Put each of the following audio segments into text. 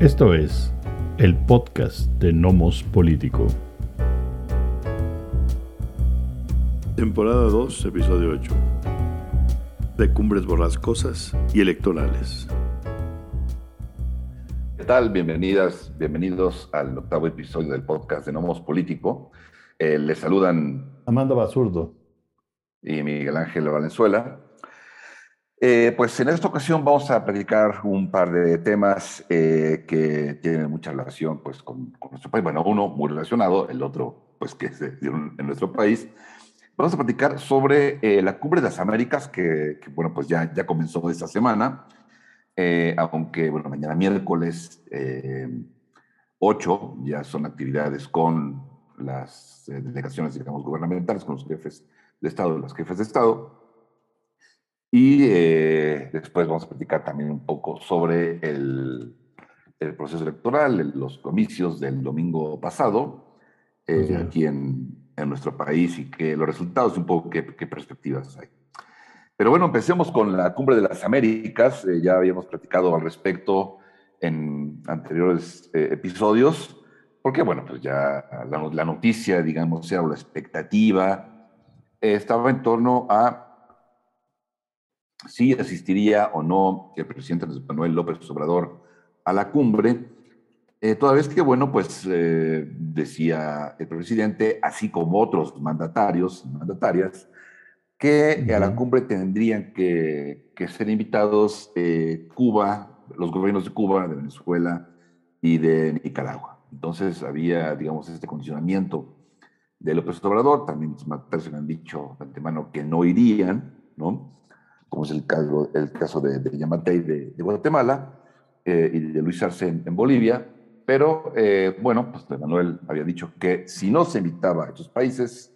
Esto es el podcast de Nomos Político. Temporada 2, episodio 8. De cumbres borrascosas y electorales. ¿Qué tal? Bienvenidas, bienvenidos al octavo episodio del podcast de Nomos Político. Eh, les saludan Amanda Basurdo y Miguel Ángel Valenzuela. Eh, pues en esta ocasión vamos a platicar un par de temas eh, que tienen mucha relación pues, con, nuestro país. Bueno, uno muy relacionado, el otro pues que se dieron en nuestro país. Vamos a platicar sobre eh, la Cumbre de las Américas, que, bueno, pues ya, ya comenzó esta semana, aunque bueno, mañana miércoles 8 ya son actividades con las delegaciones, digamos, gubernamentales, con los jefes de Estado, las jefes de Estado. Y eh, después vamos a platicar también un poco sobre el, el proceso electoral, los comicios del domingo pasado eh, aquí en, en, nuestro país y que los resultados y un poco qué, qué, perspectivas hay. Pero bueno, empecemos con la Cumbre de las Américas. Eh, ya habíamos platicado al respecto en anteriores episodios, porque bueno, pues ya la, la noticia, digamos, o la expectativa, estaba en torno a si asistiría o no el presidente Manuel López Obrador a la cumbre, eh, toda vez que, bueno, pues eh, decía el presidente, así como otros mandatarios y mandatarias, que a la cumbre tendrían que, que ser invitados eh, Cuba, los gobiernos de Cuba, de Venezuela y de Nicaragua. Entonces había, digamos, este condicionamiento de López Obrador, también los mandatarios han dicho de antemano que no irían, ¿no? Como es el caso, el caso de, de Yamatei de, Guatemala eh, y de Luis Arce en, Bolivia. Pero eh, bueno, pues Manuel había dicho que si no se invitaba a estos países,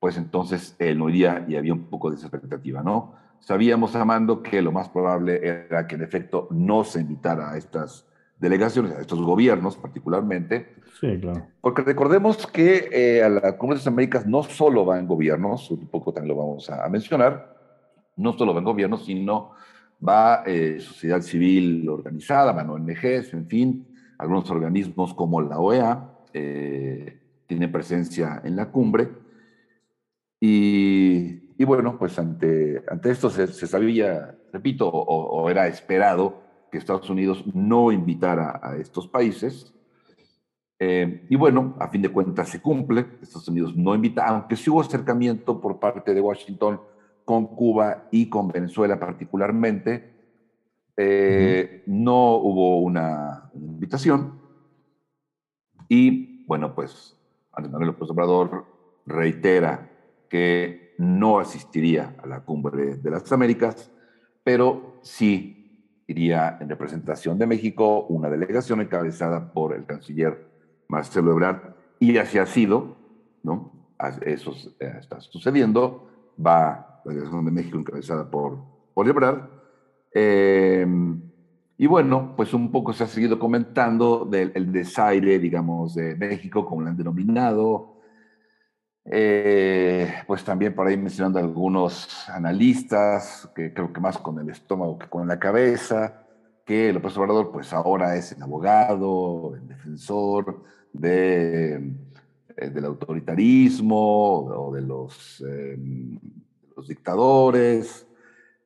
pues entonces él no iría y había un poco de esa expectativa, ¿no? Sabíamos, Amando, que lo más probable era que en efecto no se invitara a estas delegaciones, a estos gobiernos particularmente. Sí, claro. Porque recordemos que eh, a la Cumbre de las Américas no solo van gobiernos, un poco también lo vamos a mencionar, no solo va en gobierno, sino va eh, sociedad civil organizada, van ONGs, en fin, algunos organismos como la OEA eh, tienen presencia en la cumbre. Y, bueno, pues ante, ante esto se, sabía, repito, o, era esperado que Estados Unidos no invitara a estos países. Eh, y bueno, a fin de cuentas se cumple, Estados Unidos no invita, aunque sí hubo acercamiento por parte de Washington con Cuba y con Venezuela particularmente, eh, no hubo una, invitación. Y bueno, pues Andrés Manuel López Obrador reitera que no asistiría a la cumbre de las Américas, pero sí iría en representación de México una delegación encabezada por el canciller Marcelo Ebrard, y así ha sido, ¿no? Eso eh, está sucediendo, va la delegación de México encabezada por, por. Eh, y bueno, pues un poco se ha seguido comentando del desaire, digamos, de México, como lo han denominado. Eh, pues también por ahí mencionando algunos analistas, que creo que más con el estómago que con la cabeza, que López Obrador pues ahora es el abogado, el defensor de, eh, del autoritarismo o de los los dictadores,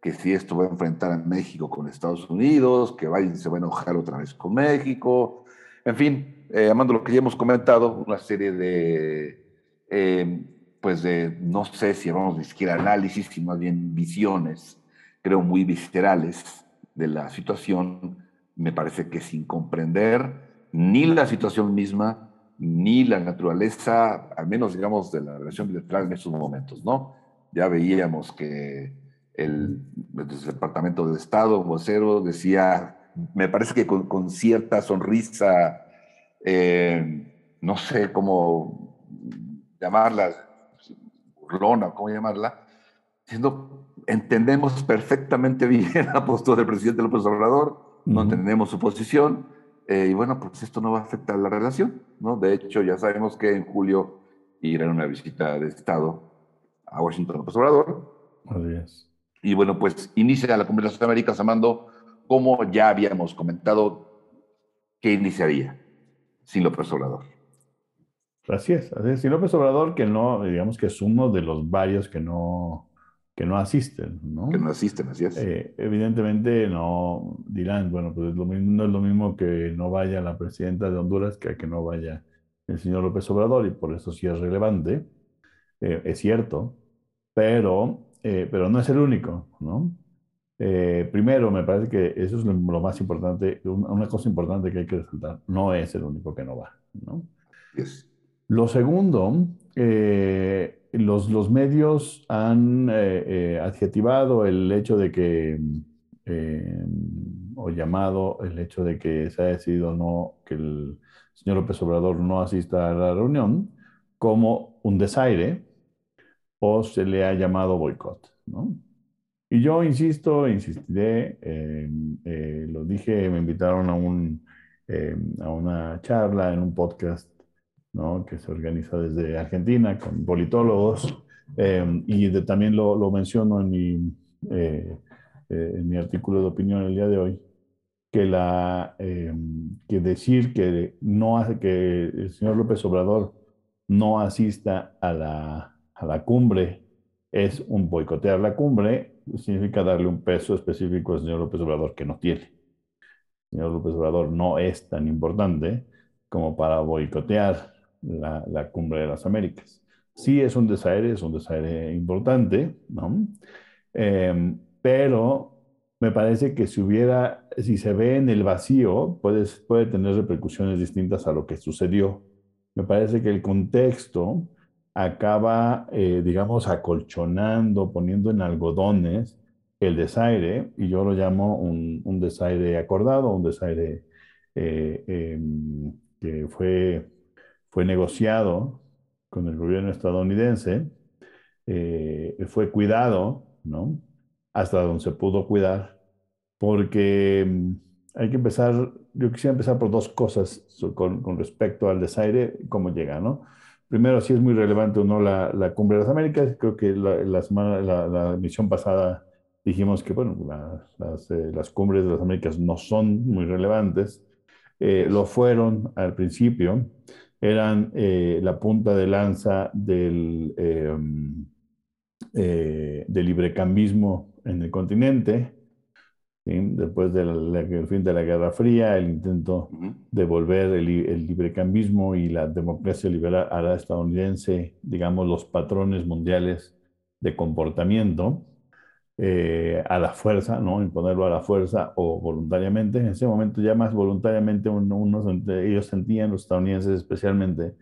que si esto va a enfrentar a México con Estados Unidos, que Biden se va a enojar otra vez con México, en fin, eh, amando lo que ya hemos comentado, una serie de, eh, pues de, no sé si vamos ni siquiera análisis, sino más bien visiones, creo muy viscerales de la situación, me parece que sin comprender ni la situación misma, ni la naturaleza, al menos digamos, de la relación bilateral en estos momentos, ¿no? Ya veíamos que el, Departamento de Estado, vocero, decía, me parece que con, cierta sonrisa, eh, no sé cómo llamarla, burlona, cómo llamarla, diciendo, entendemos perfectamente bien la postura del presidente López Obrador, no entendemos su posición, eh, y bueno, pues esto no va a afectar la relación, ¿no? De hecho, ya sabemos que en julio irá a una visita de Estado a Washington López Obrador. Así es. Y bueno, pues inicia la Cumbre de las Américas, Amando, como ya habíamos comentado, ¿qué iniciaría sin López Obrador? Así es, así es. Sin López Obrador, que no, digamos que es uno de los varios que no, que no asisten, ¿no? Que no asisten, así es. Eh, evidentemente no dirán, bueno, pues lo mismo, no es lo mismo que no vaya la presidenta de Honduras que que no vaya el señor López Obrador, y por eso sí es relevante, eh, es cierto, pero, eh, pero no es el único, ¿no? primero, me parece que eso es lo, más importante, una cosa importante que hay que resaltar, no es el único que no va, ¿no? Lo segundo, eh, los, los, medios han eh, eh, adjetivado el hecho de que, o llamado el hecho de que se ha decidido no, que el señor López Obrador no asista a la reunión como un desaire o se le ha llamado boicot, ¿no? Y yo insisto, insistiré, lo dije, me invitaron a, un, a una charla en un podcast que se organiza desde Argentina con politólogos, eh, y también lo, lo, menciono en mi, eh, eh, en mi artículo de opinión el día de hoy, que, la, que decir que, no que el señor López Obrador no asista a la, a la cumbre es un boicotear la cumbre, significa darle un peso específico al señor López Obrador que no tiene. El señor López Obrador no es tan importante como para boicotear la, cumbre de las Américas. Sí es un desaire, es un desaire importante, ¿no? Em, pero me parece que si hubiera, si se ve en el vacío, puede, puede tener repercusiones distintas a lo que sucedió. Me parece que el contexto acaba, eh, digamos, acolchonando, poniendo en algodones el desaire, y yo lo llamo un, un desaire acordado, un desaire eh, em, que fue fue negociado con el gobierno estadounidense, eh, fue cuidado, ¿no? Hasta donde se pudo cuidar, porque mm, hay que empezar, yo quisiera empezar por dos cosas con, con respecto al desaire, cómo llega, ¿no? Primero, si es muy relevante o no la, Cumbre de las Américas, creo que la, semana, la, emisión pasada dijimos que, bueno, las, eh, las, cumbres de las Américas no son muy relevantes, eh, lo fueron al principio, eran eh, la punta de lanza del, em, del librecambismo en el continente, después del fin de la Guerra Fría, el intento de volver el, el, librecambismo y la democracia liberal a la estadounidense, digamos, los patrones mundiales de comportamiento. Eh, a la fuerza, ¿no? Imponerlo a la fuerza o voluntariamente. En ese momento ya más voluntariamente unos, ellos sentían, los estadounidenses especialmente,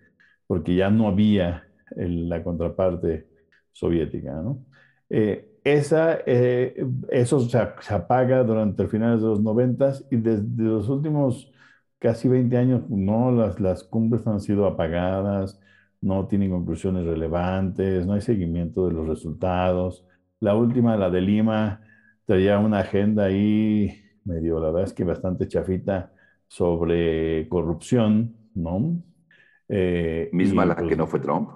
porque ya no había la contraparte soviética, ¿no? Eh, esa, eh, eso se, apaga durante el finales de los noventas y desde los últimos casi 20 años, no, las, las cumbres han sido apagadas, no tienen conclusiones relevantes, no hay seguimiento de los resultados. La última, la de Lima, traía una agenda ahí medio, la verdad es que bastante chafita sobre corrupción, ¿no? Eh, Misma la pues que no fue Trump.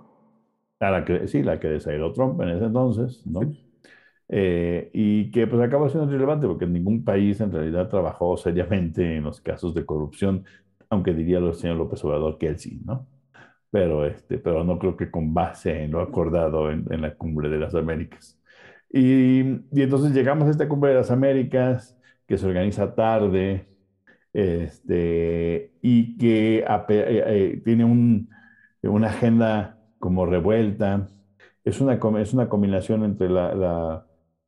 la que, sí, la que desairó Trump en ese entonces, ¿no? Eh, y que pues acaba siendo relevante porque ningún país en realidad trabajó seriamente en los casos de corrupción, aunque diría el señor López Obrador que él sí, ¿no? Pero, este, pero no creo que con base en lo acordado en, en la cumbre de las Américas. Y, y, entonces llegamos a esta cumbre de las Américas, que se organiza tarde, este, y que eh, eh, tiene un, una agenda como revuelta. Es una, es una combinación entre las la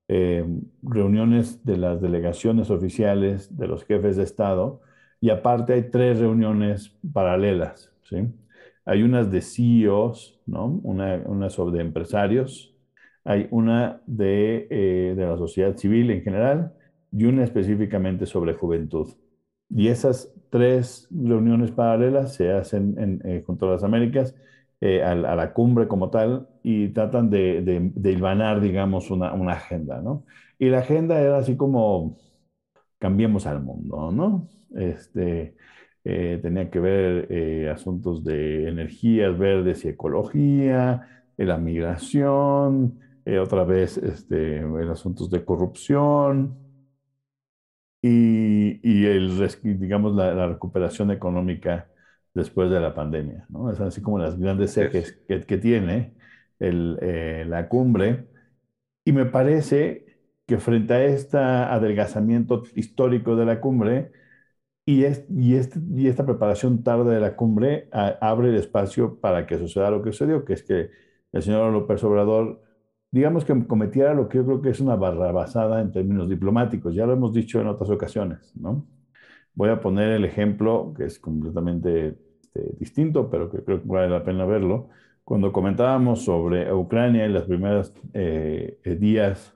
eh, reuniones de las delegaciones oficiales de los jefes de Estado y aparte hay tres reuniones paralelas. ¿sí? Hay unas de CEOs, ¿no? una, una sobre empresarios, hay una de, eh, de la sociedad civil en general y una específicamente sobre juventud. Y esas tres reuniones paralelas se hacen en, eh, junto a las Américas, eh, a, la cumbre como tal, y tratan de, de, de hilvanar, digamos, una, agenda, ¿no? Y la agenda era así como, cambiemos al mundo, ¿no? Este, tenía que ver asuntos de energías verdes y ecología, la migración, eh, otra vez este, asuntos de corrupción, y, y el, digamos, la recuperación económica después de la pandemia, ¿no? Es así como las grandes ejes que, que tiene el, eh, la cumbre. Y me parece que frente a este adelgazamiento histórico de la cumbre y, es, y, este, y esta preparación tarde de la cumbre a- abre el espacio para que suceda lo que sucedió, que es que el señor López Obrador, digamos que cometiera lo que yo creo que es una barrabasada en términos diplomáticos, ya lo hemos dicho en otras ocasiones, ¿no? Voy a poner el ejemplo que es completamente este, distinto, pero que creo que vale la pena verlo. Cuando comentábamos sobre Ucrania en los primeros eh, eh, días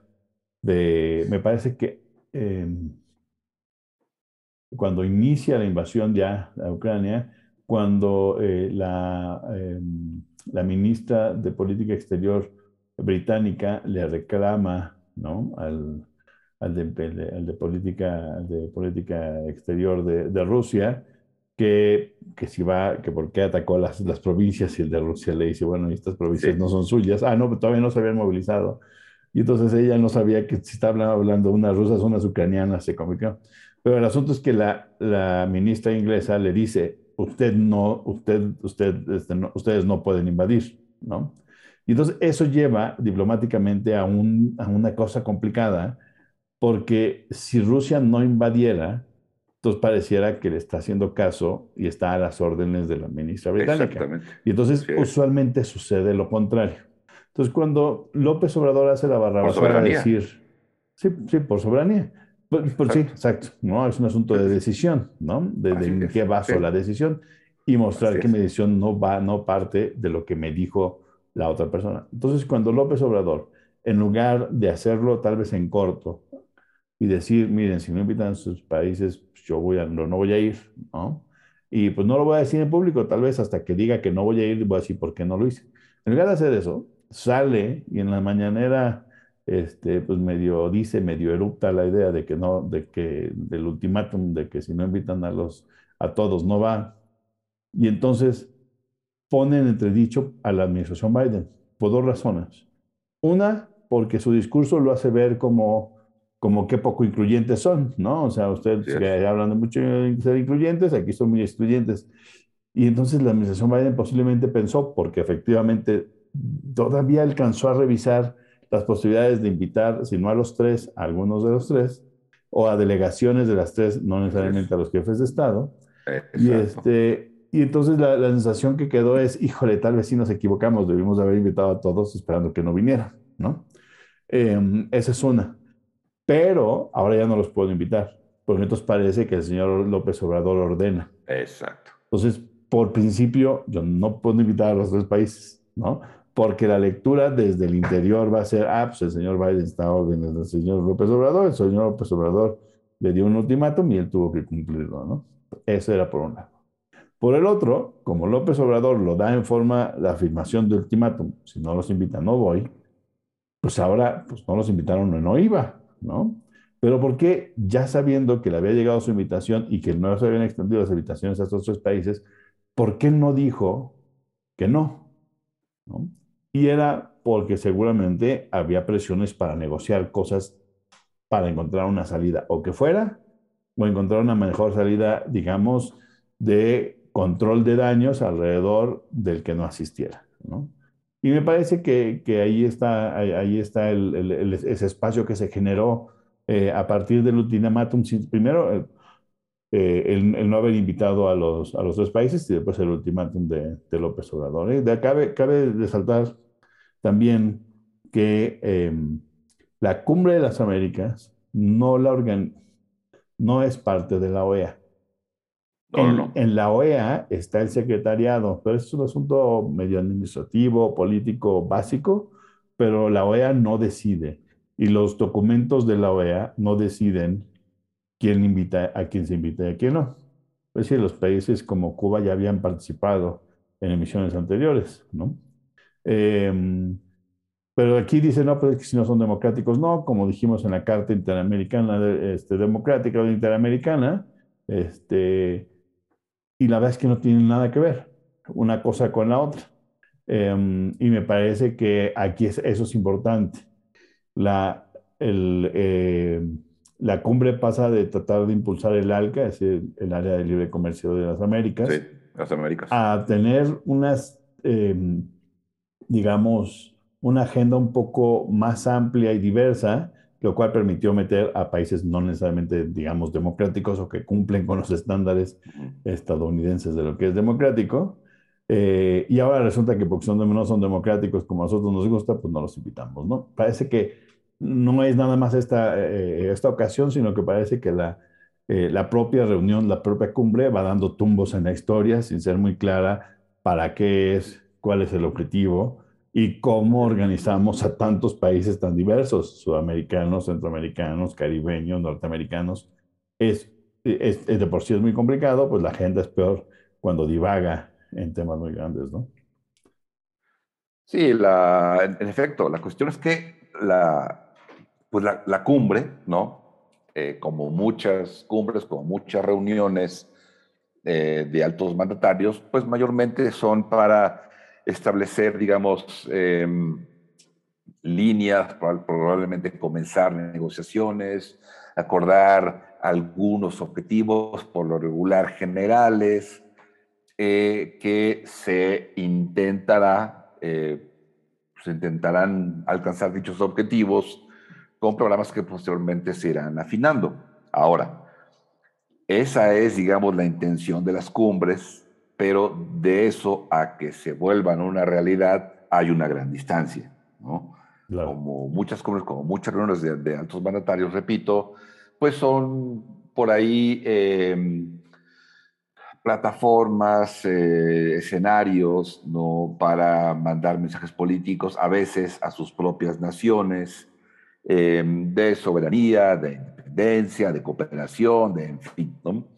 de, me parece que eh, cuando inicia la invasión ya a Ucrania, cuando eh, la, eh, la ministra de Política Exterior británica le reclama ¿no? al, al, de, política, de política exterior de Rusia que, que, si va, que por qué atacó las, las provincias y el de Rusia le dice, bueno, estas provincias sí. no son suyas. Ah, no, todavía no se habían movilizado. Y entonces ella no sabía que si estaba hablando unas rusas, unas ucranianas, se convirtió. Pero el asunto es que la, la ministra inglesa le dice, usted no, usted, usted, este, no, ustedes no pueden invadir, ¿no? Y entonces eso lleva diplomáticamente a, un, a una cosa complicada, porque si Rusia no invadiera, entonces pareciera que le está haciendo caso y está a las órdenes de la ministra británica. Exactamente. Y entonces Sí. usualmente sucede lo contrario. Entonces cuando López Obrador hace la barrabasada de soberanía. decir, sí, sí, por soberanía. Por, por- sí, exacto, ¿no? Es un asunto de decisión, ¿no? De, de en qué baso sí. la decisión y mostrar Así que es. mi decisión no va, no parte de lo que me dijo la otra persona. Entonces, cuando López Obrador, en lugar de hacerlo tal vez en corto y decir, miren, si no invitan a sus países, pues yo voy a, no, no voy a ir, ¿no? Y pues no lo voy a decir en público, tal vez hasta que diga que no voy a ir, voy a decir por qué no lo hice. En lugar de hacer eso, sale y en la mañanera, este, pues medio dice, medio erupta la idea de que no, de que del ultimátum, de que si no invitan a los, a todos no va. Y entonces pone en entredicho a la administración Biden por dos razones. Una, porque su discurso lo hace ver como, como qué poco incluyentes son, ¿no? O sea, ustedes es. que hablan de mucho de ser incluyentes, aquí son muy excluyentes. Y entonces la administración Biden posiblemente pensó, porque efectivamente todavía alcanzó a revisar las posibilidades de invitar, si no a los tres, a algunos de los tres, o a delegaciones de las tres, no necesariamente a los jefes de Estado. Y, este, y entonces la, la sensación que quedó es, híjole, tal vez sí nos equivocamos, debimos de haber invitado a todos esperando que no vinieran, ¿no? Eh, esa es una. Pero ahora ya no los puedo invitar, porque entonces parece que el señor López Obrador ordena. Exacto. Entonces, por principio, yo no puedo invitar a los tres países, ¿no? Porque la lectura desde el interior va a ser, ah, pues el señor Biden está a órdenes del señor López Obrador, el señor López Obrador le dio un ultimátum y él tuvo que cumplirlo, ¿no? Eso era por un lado. Por el otro, como López Obrador lo da en forma de afirmación de ultimátum, si no los invitan, no voy, pues ahora pues no los invitaron, no iba, ¿no? Pero ¿por qué, ya sabiendo que le había llegado su invitación y que no se habían extendido las invitaciones a estos tres países, ¿por qué no dijo que no? ¿no? Y era porque seguramente había presiones para negociar cosas para encontrar una salida, o que fuera, o encontrar una mejor salida, digamos, de control de daños alrededor del que no asistiera, ¿no? Y me parece que, que ahí está, ahí, está el, el, ese espacio que se generó eh, a partir del ultimátum. Primero, eh, el, el, no haber invitado a los, a los tres países y después el ultimátum de, de López Obrador. ¿eh? De, cabe, cabe resaltar también que eh, la Cumbre de las Américas no, la organ, no es parte de la OEA. No, en, no. en, la OEA está el secretariado, pero es un asunto medio administrativo, político, básico, pero la OEA no decide. Y los documentos de la OEA no deciden quién invita a quién se invita y a quién no. Es decir, los países como Cuba ya habían participado en emisiones anteriores, ¿no? Eh, pero aquí dice, no, pero es que si no son democráticos, no, como dijimos en la Carta Interamericana, este, Democrática o Interamericana, este, y la verdad es que no tienen nada que ver una cosa con la otra. Eh, y me parece que aquí es, eso es importante. La, el, eh, la cumbre pasa de tratar de impulsar el ALCA, es decir, el área de libre comercio de las Américas, sí, las Américas. a tener unas, eh, digamos, una agenda un poco más amplia y diversa, lo cual permitió meter a países no necesariamente, digamos, democráticos o que cumplen con los estándares estadounidenses de lo que es democrático. Eh, y ahora resulta que porque son, no son democráticos como a nosotros nos gusta, pues no los invitamos, ¿no? Parece que no es nada más esta, eh, esta ocasión, sino que parece que la, eh, la propia reunión, la propia cumbre va dando tumbos en la historia sin ser muy clara para qué es, cuál es el objetivo y cómo organizamos a tantos países tan diversos, sudamericanos, centroamericanos, caribeños, norteamericanos. Es, de por sí es muy complicado, pues la agenda es peor cuando divaga en temas muy grandes, ¿no? Sí, en efecto, la cuestión es que la, pues la, la cumbre, ¿no? Eh, como muchas cumbres, como muchas reuniones eh, de altos mandatarios, pues mayormente son para establecer, digamos, em, líneas, probablemente comenzar negociaciones, acordar algunos objetivos por lo regular generales, eh, que se intentará, eh, se intentarán alcanzar dichos objetivos con programas que posteriormente se irán afinando. Ahora, esa es, digamos, la intención de las cumbres pero de eso a que se vuelvan una realidad hay una gran distancia, ¿no? Como muchas como muchas reuniones de, altos mandatarios, repito, pues son por ahí em, plataformas, eh, escenarios, ¿no? Para mandar mensajes políticos, a veces a sus propias naciones, em, de soberanía, de independencia, de cooperación, de en fin, ¿no?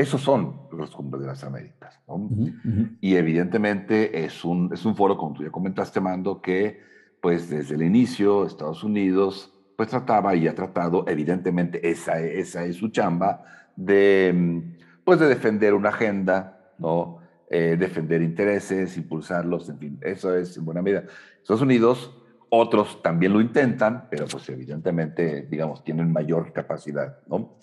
Esos son los cumbres de las Américas. Y evidentemente es un, es un foro, como tú ya comentaste, Mando, que pues desde el inicio Estados Unidos pues trataba y ha tratado, evidentemente esa, esa es su chamba, de, pues de defender una agenda, ¿no? Eh, defender intereses, impulsarlos, en fin, eso es en buena medida. Estados Unidos, otros también lo intentan, pero pues evidentemente, digamos, tienen mayor capacidad, ¿no?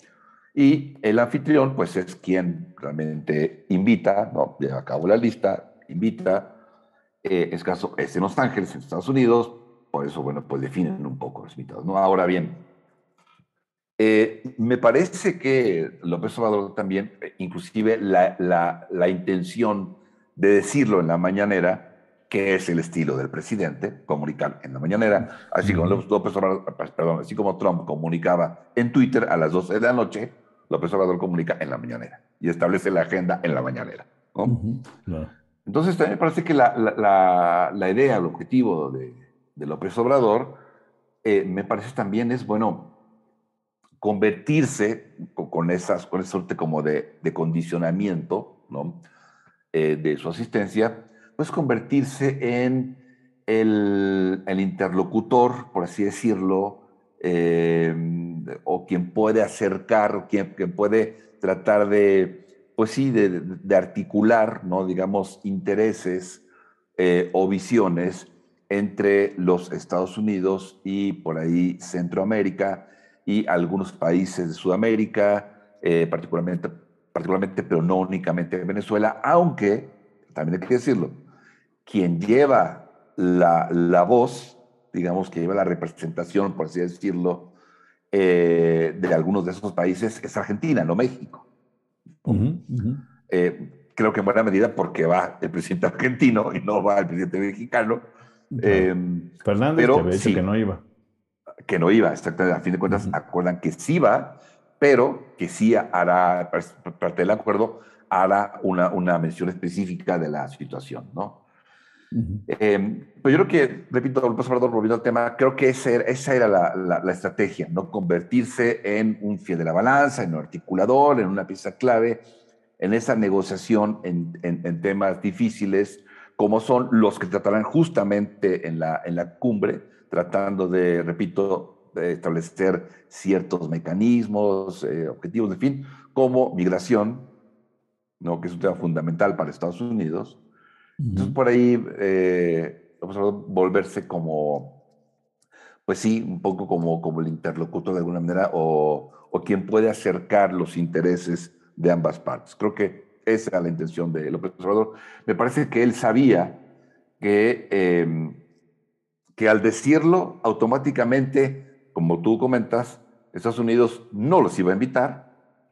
Y el anfitrión, pues es quien realmente invita, ¿no? Lleva a cabo la lista, invita. Eh, es caso, es en Los Ángeles, en Estados Unidos, por eso, bueno, pues definen un poco los invitados, ¿no? Ahora bien, eh, me parece que López Obrador también, eh, inclusive la, la, la, intención de decirlo en la mañanera, que es el estilo del presidente, comunicar en la mañanera, así como López Obrador, perdón, así como Trump comunicaba en Twitter a las 12 de la noche, López Obrador comunica en la mañanera y establece la agenda en la mañanera. Entonces, también me parece que la, la, la, idea, el objetivo de, de López Obrador, eh, me parece también es, bueno, convertirse con, esas, con esa suerte como de, de condicionamiento ¿no? Eh, de su asistencia, pues convertirse en el, el interlocutor, por así decirlo, eh, o quien puede acercar, o quien, puede tratar de, pues sí, de, articular, ¿no? digamos, intereses eh, o visiones entre los Estados Unidos y por ahí Centroamérica y algunos países de Sudamérica, eh, particularmente, particularmente, pero no únicamente Venezuela, aunque, también hay que decirlo, quien lleva la, la voz digamos, que lleva la representación, por así decirlo, eh, de algunos de esos países es Argentina, no México. Eh, creo que en buena medida porque va el presidente argentino y no va el presidente mexicano. Eh, Fernández pero, que sí, que no iba. Que no iba, exactamente. A fin de cuentas, acuerdan que sí va, pero que sí hará, parte del acuerdo, hará una, una mención específica de la situación, ¿no? Em, pero yo creo que, repito, volviendo al tema, creo que esa era, esa era la, la, estrategia, ¿no? Convertirse en un fiel de la balanza, en un articulador, en una pieza clave, en esa negociación en, en, temas difíciles, como son los que tratarán justamente en la, en la cumbre, tratando de, repito, de establecer ciertos mecanismos, eh, objetivos, en fin, como migración, ¿no? que es un tema fundamental para Estados Unidos, entonces, por ahí, eh, volverse como, pues sí, un poco como, como el interlocutor de alguna manera o, o quien puede acercar los intereses de ambas partes. Creo que esa era la intención de López Obrador. Me parece que él sabía que, em, que al decirlo, automáticamente, como tú comentas, Estados Unidos no los iba a invitar,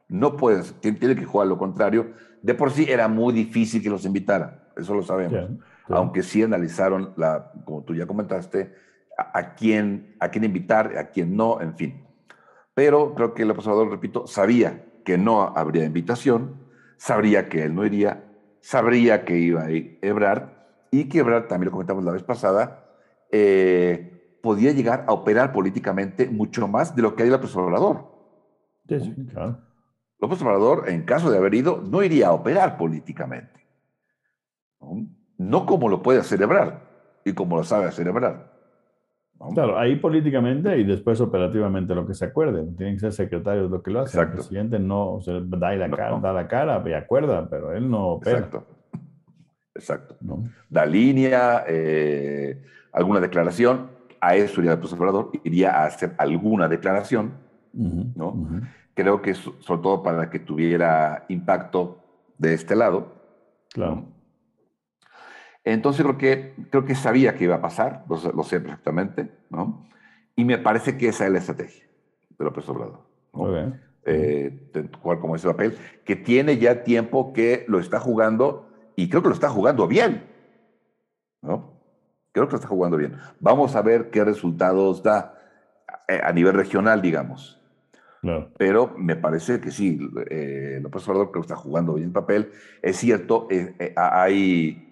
no puedes, tiene que jugar lo contrario. De por sí era muy difícil que los invitara, eso lo sabemos. Aunque sí analizaron, la, como tú ya comentaste, a, quién, a quién invitar, a quién no, en fin. Pero creo que el observador, repito, sabía que no habría invitación, sabría que él no iría, sabría que iba a ir Ebrard y que Ebrard, también lo comentamos la vez pasada, eh, podía llegar a operar políticamente mucho más de lo que hay López Obrador. Sí, claro. López Obrador, en caso de haber ido, no iría a operar políticamente. No, como lo puede celebrar y como lo sabe celebrar. Claro, ahí políticamente y después operativamente lo que se acuerde. Tienen que ser secretarios lo que lo hacen. El presidente no da, la cara, da la cara y acuerda, pero él no opera. Exacto. Exacto. Da línea, eh, alguna declaración. A eso iría el Obrador, iría a hacer alguna declaración, ¿no? Creo que sobre todo para que tuviera impacto de este lado. Claro. Entonces creo que, creo que sabía que iba a pasar, lo, sé perfectamente, ¿no? Y me parece que esa es la estrategia de López Obrador. ¿no? Eh, jugar como ese papel, que tiene ya tiempo que lo está jugando y creo que lo está jugando bien. ¿no? Creo que lo está jugando bien. Vamos a ver qué resultados da eh, a nivel regional, digamos. Pero me parece que sí, eh, López Obrador creo que está jugando bien el papel. Es cierto, eh, hay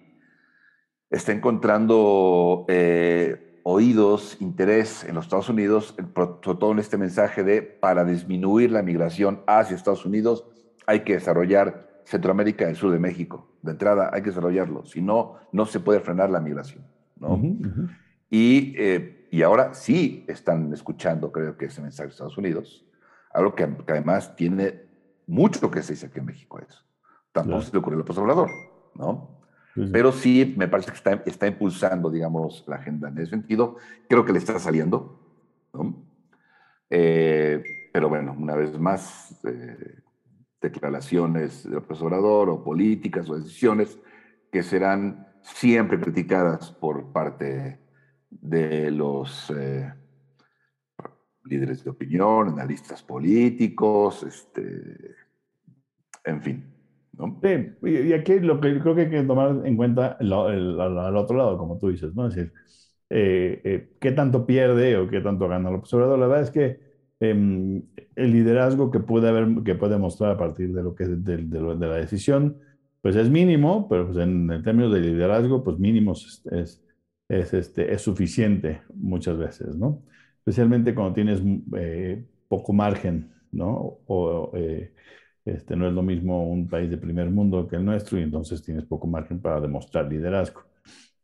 está encontrando eh, oídos, interés en los Estados Unidos, sobre todo en este mensaje de para disminuir la migración hacia Estados Unidos hay que desarrollar Centroamérica y el sur de México. De entrada hay que desarrollarlo, si no, no se puede frenar la migración. ¿no? Y, eh, y ahora sí están escuchando, creo que ese mensaje de Estados Unidos, algo que, además tiene mucho que se dice aquí en México eso. Tampoco se le ocurrió el Obrador, ¿no? Pero sí, me parece que está, está, impulsando, digamos, la agenda en ese sentido. Creo que le está saliendo, ¿no? Eh, pero bueno, una vez más, eh, declaraciones del profesorador o políticas o decisiones que serán siempre criticadas por parte de los eh, líderes de opinión, analistas políticos, este, en fin. Sí, y aquí lo que creo que hay que tomar en cuenta al otro lado, como tú dices, ¿no? Es decir, eh, eh, ¿qué tanto pierde o qué tanto gana López Obrador? La verdad es que em, el liderazgo que puede haber, que puede mostrar a partir de lo que de, de, la decisión, pues es mínimo, pero pues en, términos de liderazgo, pues mínimo es, es, este, es suficiente muchas veces, ¿no? Especialmente cuando tienes eh, poco margen, ¿no? O, este, no es lo mismo un país de primer mundo que el nuestro y entonces tienes poco margen para demostrar liderazgo.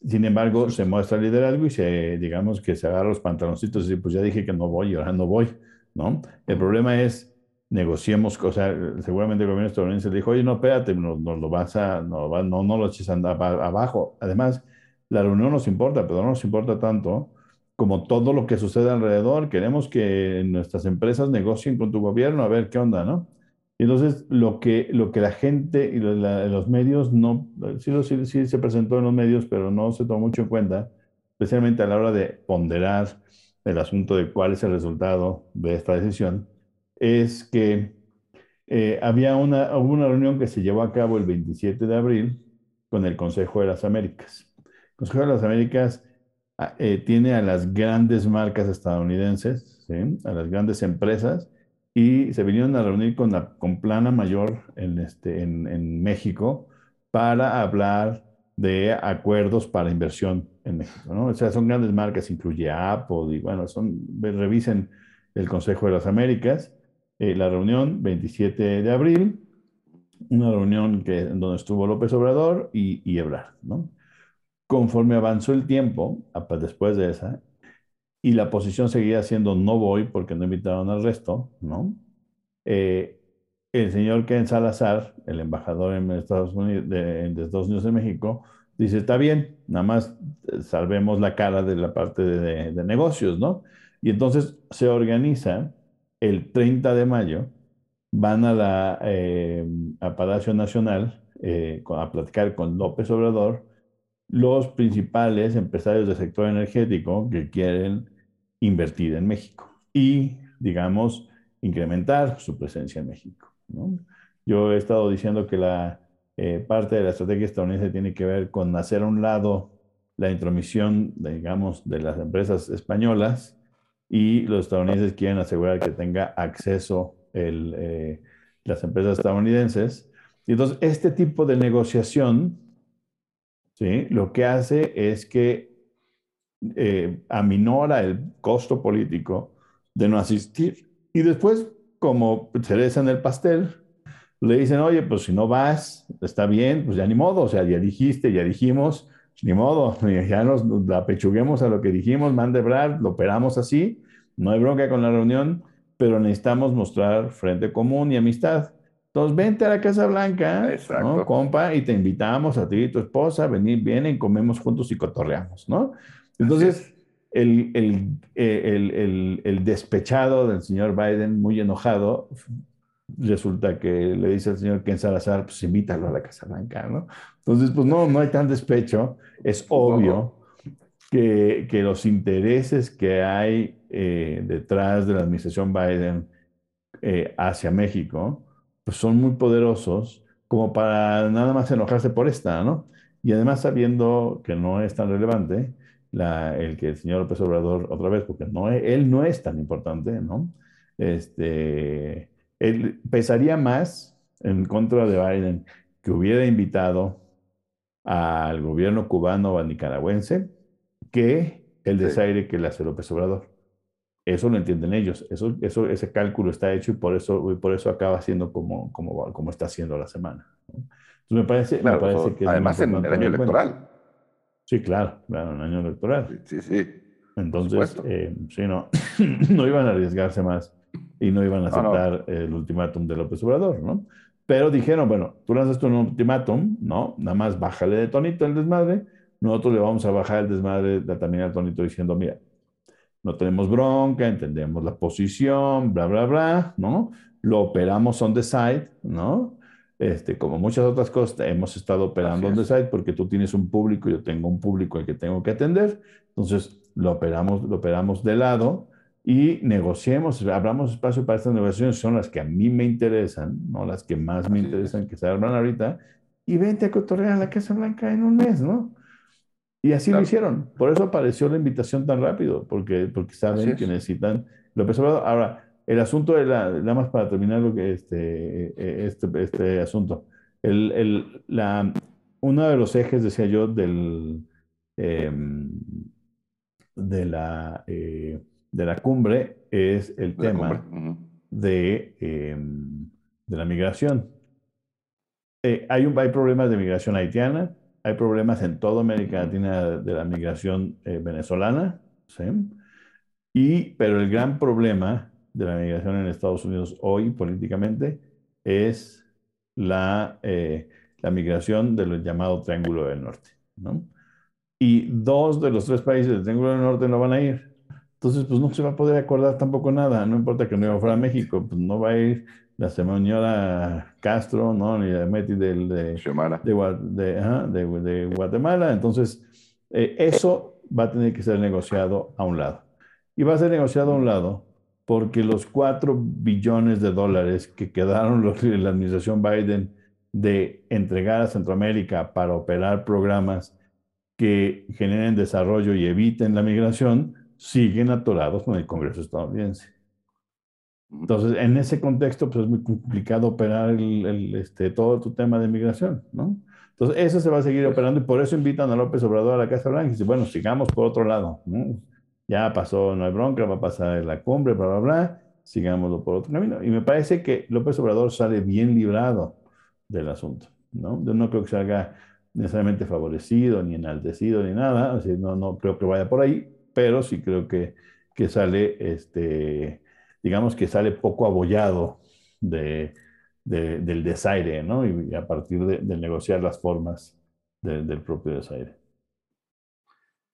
Sin embargo, se muestra liderazgo y se, digamos que se agarra los pantaloncitos y pues ya dije que no voy y ahora no voy, ¿no? El problema es, negociemos, o sea, seguramente el gobierno estadounidense le dijo, oye, no, espérate, no, no lo vas a, no, no, no lo eches abajo. Además, la reunión nos importa, pero no nos importa tanto como todo lo que sucede alrededor. Queremos que nuestras empresas negocien con tu gobierno, a ver qué onda, ¿no? entonces, lo que, lo que la gente y los medios no, sí, sí, sí, se presentó en los medios, pero no se tomó mucho en cuenta, especialmente a la hora de ponderar el asunto de cuál es el resultado de esta decisión, es que eh, había una, una reunión que se llevó a cabo el 27 de abril con el Consejo de las Américas. El Consejo de las Américas eh, tiene a las grandes marcas estadounidenses, a las grandes empresas, y se vinieron a reunir con la con Plana Mayor en, este, en México para hablar de acuerdos para inversión en México. ¿no? O sea, son grandes marcas, incluye Apple y bueno, son, revisen el Consejo de las Américas. Eh, la reunión 27 de abril, una reunión que, donde estuvo López Obrador y, y Ebrard. ¿no? Conforme avanzó el tiempo, después de esa, y la posición seguía siendo no voy porque no invitaron al resto, ¿no? Eh, el señor Ken Salazar, el embajador en Estados Unidos, de, Estados Unidos de México, dice, está bien, nada más eh, salvemos la cara de la parte de, negocios, ¿no? Y entonces se organiza el 30 de mayo, van a, la, eh, a Palacio Nacional a platicar con López Obrador los principales empresarios del sector energético que quieren invertir en México y, digamos, incrementar su presencia en México. Yo he estado diciendo que la eh, parte de la estrategia estadounidense tiene que ver con hacer a un lado la intromisión, digamos, de las empresas españolas y los estadounidenses quieren asegurar que tenga acceso el, eh, las empresas estadounidenses. Y entonces, este tipo de negociación, ¿sí? lo que hace es que eh, aminora el costo político de no asistir. Y después, como cereza en el pastel, le dicen, oye, pues si no vas, está bien, pues ya ni modo, o sea, ya dijiste, ya dijimos, ni modo, ya nos, la pechuguemos a lo que dijimos, mande Brad, lo operamos así, no hay bronca con la reunión, pero necesitamos mostrar frente común y amistad. Entonces, vente a la Casa Blanca, ¿no, compa? Y te invitamos a ti y tu esposa, venir, vienen, comemos juntos y cotorreamos, ¿no? Entonces, el, el, el, el, despechado del señor Biden, muy enojado, resulta que le dice al señor Ken Salazar, pues invítalo a la Casa Blanca, ¿no? Entonces, pues no, no hay tan despecho. Es obvio que, que los intereses que hay eh, detrás de la administración Biden eh, hacia México, pues son muy poderosos como para nada más enojarse por esta, ¿no? Y además sabiendo que no es tan relevante la, el que el señor López Obrador, otra vez, porque no, él no es tan importante, ¿no? Este, él pesaría más en contra de Biden que hubiera invitado al gobierno cubano o al nicaragüense que el desaire que le hace López Obrador. Eso lo entienden ellos, eso, eso, ese cálculo está hecho y por eso, por eso acaba siendo como, como, como está haciendo la semana. Entonces me parece, me parece que... Además en el año electoral. Sí, claro, claro, en el año electoral. Sí, sí. Entonces, eh, sí, no, no iban a arriesgarse más y no iban a aceptar el ultimátum de López Obrador, ¿no? Pero dijeron, bueno, tú lanzas un ultimátum, ¿no? Nada más bájale de tonito el desmadre, nosotros le vamos a bajar el desmadre también al tonito diciendo, mira, no tenemos bronca, entendemos la posición, bla, bla, bla, ¿no? Lo operamos on the side, ¿no? Este, como muchas otras cosas, hemos estado operando on the side porque tú tienes un público, yo tengo un público al que tengo que atender, entonces lo operamos, lo operamos de lado y negociemos, abramos espacio para estas negociaciones, son las que a mí me interesan, no las que más me interesan que se abran ahorita, y vente a cotorrear a la Casa Blanca en un mes, ¿no? Y así lo hicieron. Por eso apareció la invitación tan rápido, porque, porque saben que necesitan López Obrador. Ahora, el asunto de la, nada más para terminar lo que este, e, este, este asunto. El, el, la, uno de los ejes, decía yo, del, em, de la eh, de la cumbre es el tema de, em, de, la migración. Eh, hay, un, hay problemas de migración haitiana, hay problemas en toda América Latina de la migración eh, venezolana, ¿sí? y, pero el gran problema de la migración en Estados Unidos hoy políticamente es la, eh, la migración del llamado Triángulo del Norte. ¿no? Y dos de los tres países del Triángulo del Norte no van a ir. Entonces, pues no se va a poder acordar tampoco nada, no importa que no fuera a México, pues no va a ir la señora Castro, ¿no? Ni la Meti del, de, de, Guatemala. Entonces, eh, eso va a tener que ser negociado a un lado. Y va a ser negociado a un lado porque los cuatro billones de dólares que quedaron los, la administración Biden de entregar a Centroamérica para operar programas que generen desarrollo y eviten la migración, siguen atorados con el Congreso estadounidense. Entonces, en ese contexto, pues es muy complicado operar el, este, todo tu tema de migración, ¿no? Entonces, eso se va a seguir operando y por eso invitan a López Obrador a la Casa Blanca y dicen, bueno, sigamos por otro lado, ¿no? Ya pasó, no hay bronca, va a pasar la cumbre, bla, bla, bla, sigámoslo por otro camino. Y me parece que López Obrador sale bien librado del asunto, ¿no? Yo no creo que salga necesariamente favorecido, ni enaltecido, ni nada, o no, no creo que vaya por ahí, pero sí creo que, que sale, este, digamos que sale poco abollado de, del desaire, ¿no? Y, a partir de, negociar las formas del propio desaire.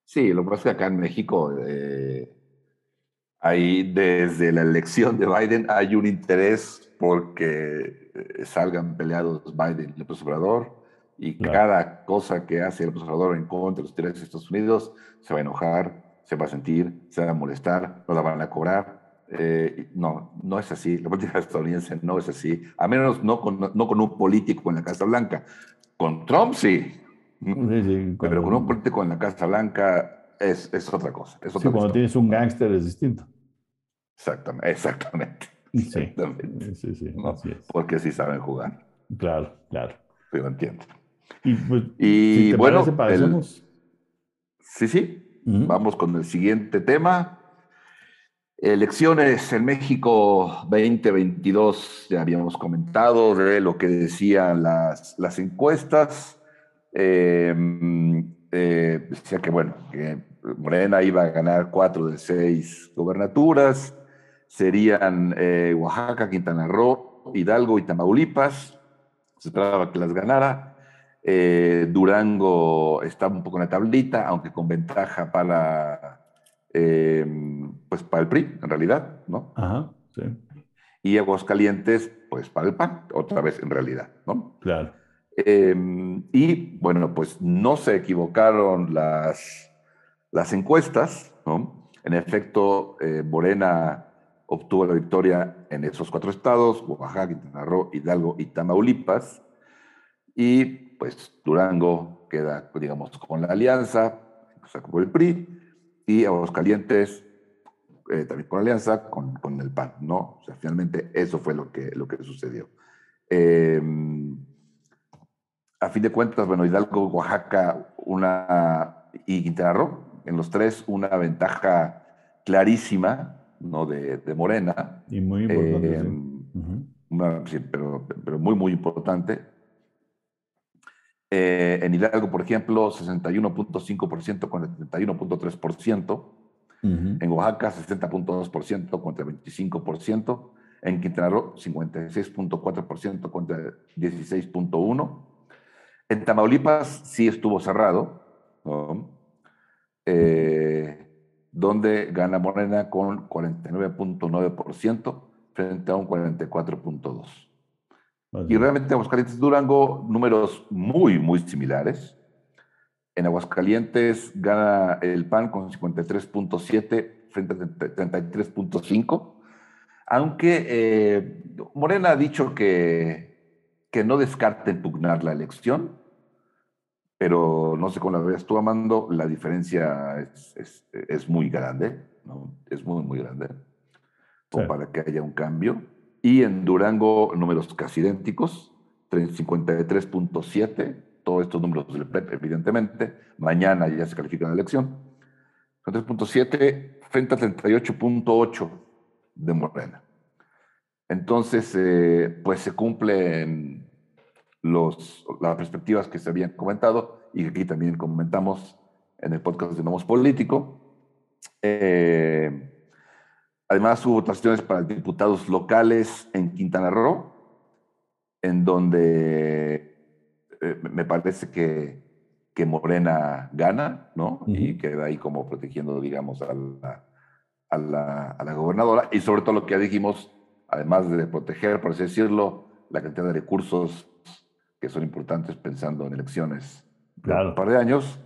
Sí, lo que pasa es que acá en México, eh, Ahí desde la elección de Biden hay un interés porque eh, salgan peleados Biden y López Obrador y cada cosa que hace el Obrador en contra de los intereses de Estados Unidos se va a enojar, se va a sentir, se va a molestar, no la van a cobrar. Eh, no, no es así. La política estadounidense no es así. A menos no con, no con un político en la Casa Blanca. Con Trump sí. Pero con un político en la Casa Blanca es, es otra cosa. Es sí, cuando tienes un gángster es distinto. Exactamente. Exactamente. exactamente. Sí, sí, Porque sí saben jugar. Claro, claro. Sí, lo entiendo. Y, pues, si bueno, sí, sí. Vamos con el siguiente tema. Elecciones en México 2022, ya habíamos comentado de lo que decían las, las encuestas. Em, eh, decía que, bueno, que Morena iba a ganar cuatro de seis gobernaturas, serían eh, Oaxaca, Quintana Roo, Hidalgo y Tamaulipas. Se esperaba que las ganara. Eh, Durango estaba un poco en la tablita, aunque con ventaja para, eh, pues para el PRI, en realidad, ¿no? Ajá, sí. Y Aguascalientes, pues para el PAN, otra vez en realidad, ¿no? Claro. Em, y bueno, pues no se equivocaron las, las encuestas, ¿no? En efecto, eh, Morena obtuvo la victoria en esos cuatro estados, Oaxaca, Quintana Roo, Hidalgo y Tamaulipas. Y pues Durango queda, digamos, con la alianza, o sea, con el PRI, y Aguascalientes eh, también con alianza, con, con, el PAN, ¿no? O sea, finalmente eso fue lo que, lo que sucedió. Em, a fin de cuentas, bueno, Hidalgo, Oaxaca, una, y Quintana Roo, en los tres, una ventaja clarísima, ¿no? De, de Morena. Y muy importante. Em, sí. pero, pero muy, muy importante eh, en Hidalgo, por ejemplo, 61.5% contra 71.3%. En Oaxaca, 60.2% contra 25%. En Quintana Roo, 56.4% contra 16.1%. En Tamaulipas sí estuvo cerrado, eh, donde gana Morena con 49.9% frente a un 44.2%. Y realmente Aguascalientes Durango, números muy, muy similares. En Aguascalientes gana el PAN con 53.7 frente a 33.5, aunque eh, Morena ha dicho que, que no descarta impugnar la elección, pero no sé cómo la veas tú, Amando, la diferencia es, es, es muy grande, ¿no? Es muy, muy grande, para que haya un cambio. Y en Durango, números casi idénticos, 53.7, todos estos números del PREP, evidentemente. Mañana ya se califica la elección. 3.7 frente a 38.8 de Morena. Entonces, eh, pues se cumplen los, las perspectivas que se habían comentado y que aquí también comentamos en el podcast de Nomos Político. Eh, Además, hubo votaciones para diputados locales en Quintana Roo, en donde eh, me parece que, que, Morena gana, ¿no? Y queda ahí como protegiendo, digamos, a la, a, la, a la, gobernadora. Y sobre todo lo que ya dijimos, además de proteger, por así decirlo, la cantidad de recursos que son importantes pensando en elecciones claro. un par de años.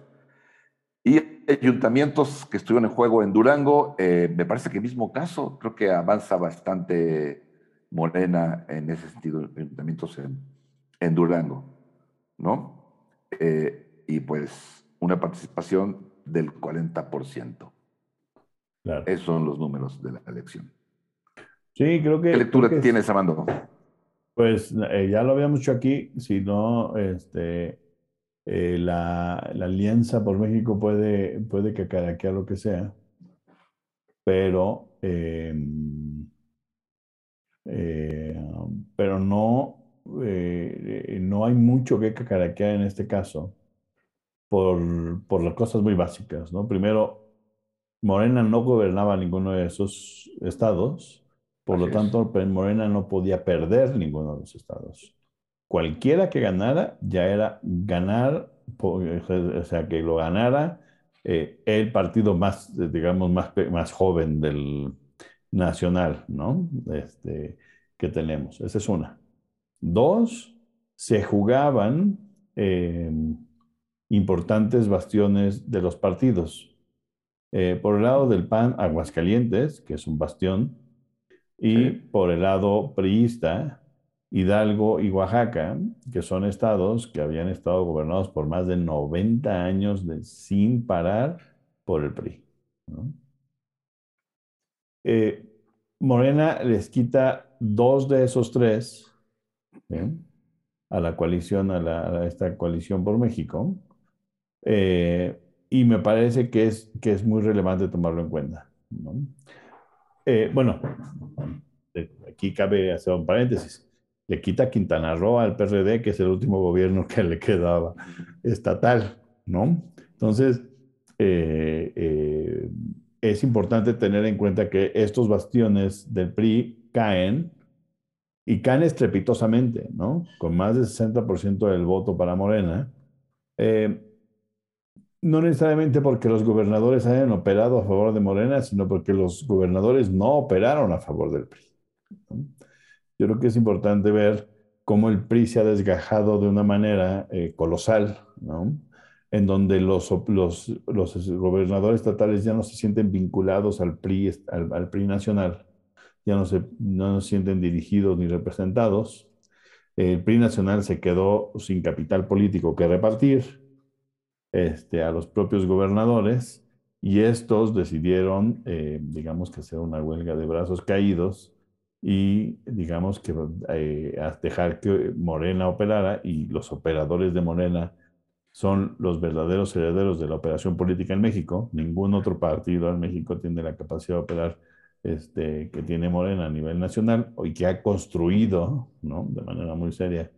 Y ayuntamientos que estuvieron en juego en Durango, eh, me parece que el mismo caso, creo que avanza bastante Morena en ese sentido, ayuntamientos en, en Durango, ¿no? Eh, y pues una participación del 40%. Claro. Esos son los números de la elección. Sí, creo que... ¿Qué lectura tienes, Amando? Pues eh, ya lo habíamos hecho aquí, si no, este, eh, la, alianza por México puede, puede cacaraquear lo que sea, pero, em, eh, pero no, eh, no hay mucho que cacaraquear en este caso por, por las cosas muy básicas. ¿no? Primero, Morena no gobernaba ninguno de esos estados, por lo tanto, Morena no podía perder ninguno de los estados cualquiera que ganara ya era ganar, o sea, que lo ganara eh, el partido más, digamos, más, más joven del, nacional, ¿no? Este, que tenemos. Esa es una. Dos, se jugaban eh, importantes bastiones de los partidos. Eh, por el lado del PAN, Aguascalientes, que es un bastión, y por el lado priista, Hidalgo y Oaxaca, que son estados que habían estado gobernados por más de 90 años de, sin parar por el PRI. Eh, Morena les quita dos de esos tres a la coalición, a, esta coalición por México, eh, y me parece que es, que es muy relevante tomarlo en cuenta. Eh, bueno, aquí cabe hacer un paréntesis le quita Quintana Roo al PRD, que es el último gobierno que le quedaba estatal, ¿no? Entonces, eh, es importante tener en cuenta que estos bastiones del PRI caen y caen estrepitosamente, ¿no? Con más del 60% del voto para Morena. Eh, no necesariamente porque los gobernadores hayan operado a favor de Morena, sino porque los gobernadores no operaron a favor del PRI. ¿no? yo creo que es importante ver cómo el PRI se ha desgajado de una manera eh, colosal, ¿no? en donde los, los, los, gobernadores estatales ya no se sienten vinculados al PRI, al, PRI nacional, ya no se, no se sienten dirigidos ni representados. El PRI nacional se quedó sin capital político que repartir este, a los propios gobernadores y estos decidieron, eh, digamos que hacer una huelga de brazos caídos y digamos que eh, dejar que Morena operara y los operadores de Morena son los verdaderos herederos de la operación política en México. Ningún otro partido en México tiene la capacidad de operar este, que tiene Morena a nivel nacional y que ha construido ¿no? de manera muy seria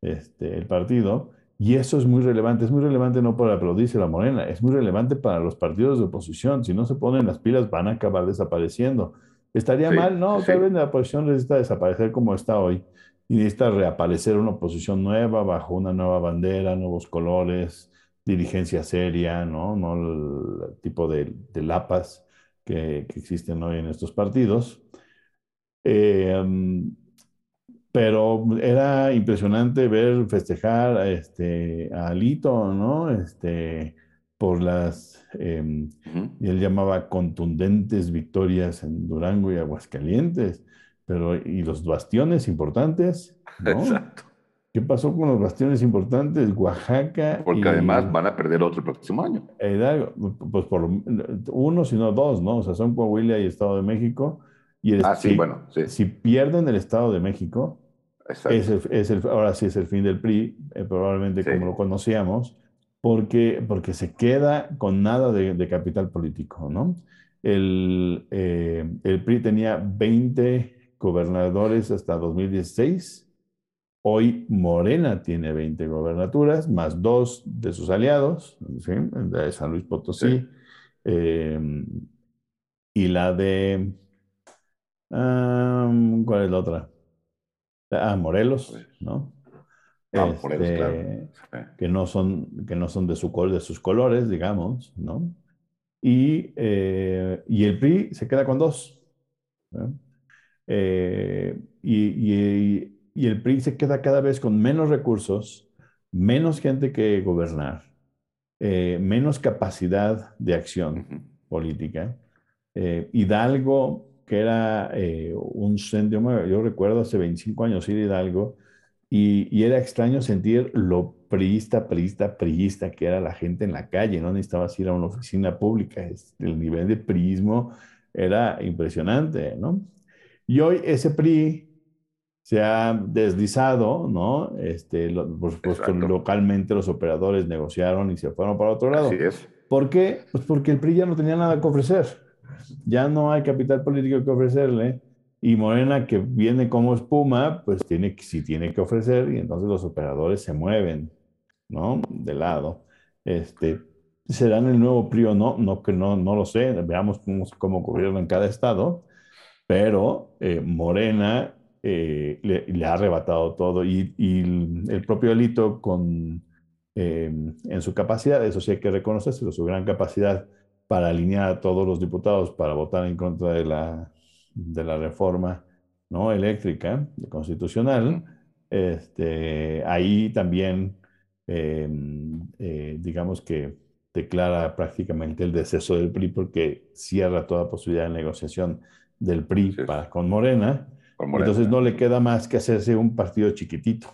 este, el partido. Y eso es muy relevante. Es muy relevante no para aplaudirse la Morena, es muy relevante para los partidos de oposición. Si no se ponen las pilas, van a acabar desapareciendo. ¿Estaría mal? No, tal vez la oposición necesita desaparecer como está hoy y necesita reaparecer una oposición nueva bajo una nueva bandera, nuevos colores, dirigencia seria, ¿no? No el tipo de, de lapas que, que, existen hoy en estos partidos. Eh, pero era impresionante ver festejar a, este, a Alito, ¿no? Este, por las, eh, y él llamaba contundentes victorias en Durango y Aguascalientes, pero y los bastiones importantes, ¿no? Exacto. ¿Qué pasó con los bastiones importantes? Oaxaca. Porque además van a perder otro próximo año. pues por uno, sino dos, ¿no? O sea, son Coahuila y Estado de México. Y ah, sí, bueno, sí. Si pierden el Estado de México, es el, es el, ahora sí es el fin del PRI, eh, probablemente como lo conocíamos porque, porque se queda con nada de, capital político, ¿no? El, eh, el, PRI tenía 20 gobernadores hasta 2016. Hoy Morena tiene 20 gobernaturas, más dos de sus aliados, ¿sí? de San Luis Potosí, eh, y la de... ¿Cuál es la otra? Ah, Morelos, pues, ¿no? Este, que, no son, que no son de, su, de sus colores, digamos, ¿no? Y, eh, y el PRI se queda con dos. Eh, y, y, y, el PRI se queda cada vez con menos recursos, menos gente que gobernar, eh, menos capacidad de acción política. Hidalgo, que era un centro, yo recuerdo hace 25 años ir a Hidalgo, y, era extraño sentir lo priista, priista, priista que era la gente en la calle, no necesitabas ir a una oficina pública, el nivel de priismo era impresionante, ¿no? Y hoy ese PRI se ha deslizado, ¿no? Este, por supuesto, localmente los operadores negociaron y se fueron para otro lado. Así es. ¿Por qué? Pues porque el PRI ya no tenía nada que ofrecer. Ya no hay capital político que ofrecerle y Morena, que viene como espuma, pues tiene, sí tiene que ofrecer y entonces los operadores se mueven, ¿no? De lado. Este, ¿Serán el nuevo PRI o no? No, que no, no lo sé. Veamos cómo, cómo gobierna en cada estado. Pero eh, Morena eh, le, ha arrebatado todo y, y el propio Elito con, eh, en su capacidad, eso sí hay que reconocerlo, su gran capacidad para alinear a todos los diputados para votar en contra de la de la reforma ¿no? eléctrica constitucional, este, ahí también, em, eh, digamos que declara prácticamente el deceso del PRI porque cierra toda posibilidad de negociación del PRI para, con Morena. Entonces no le queda más que hacerse un partido chiquitito.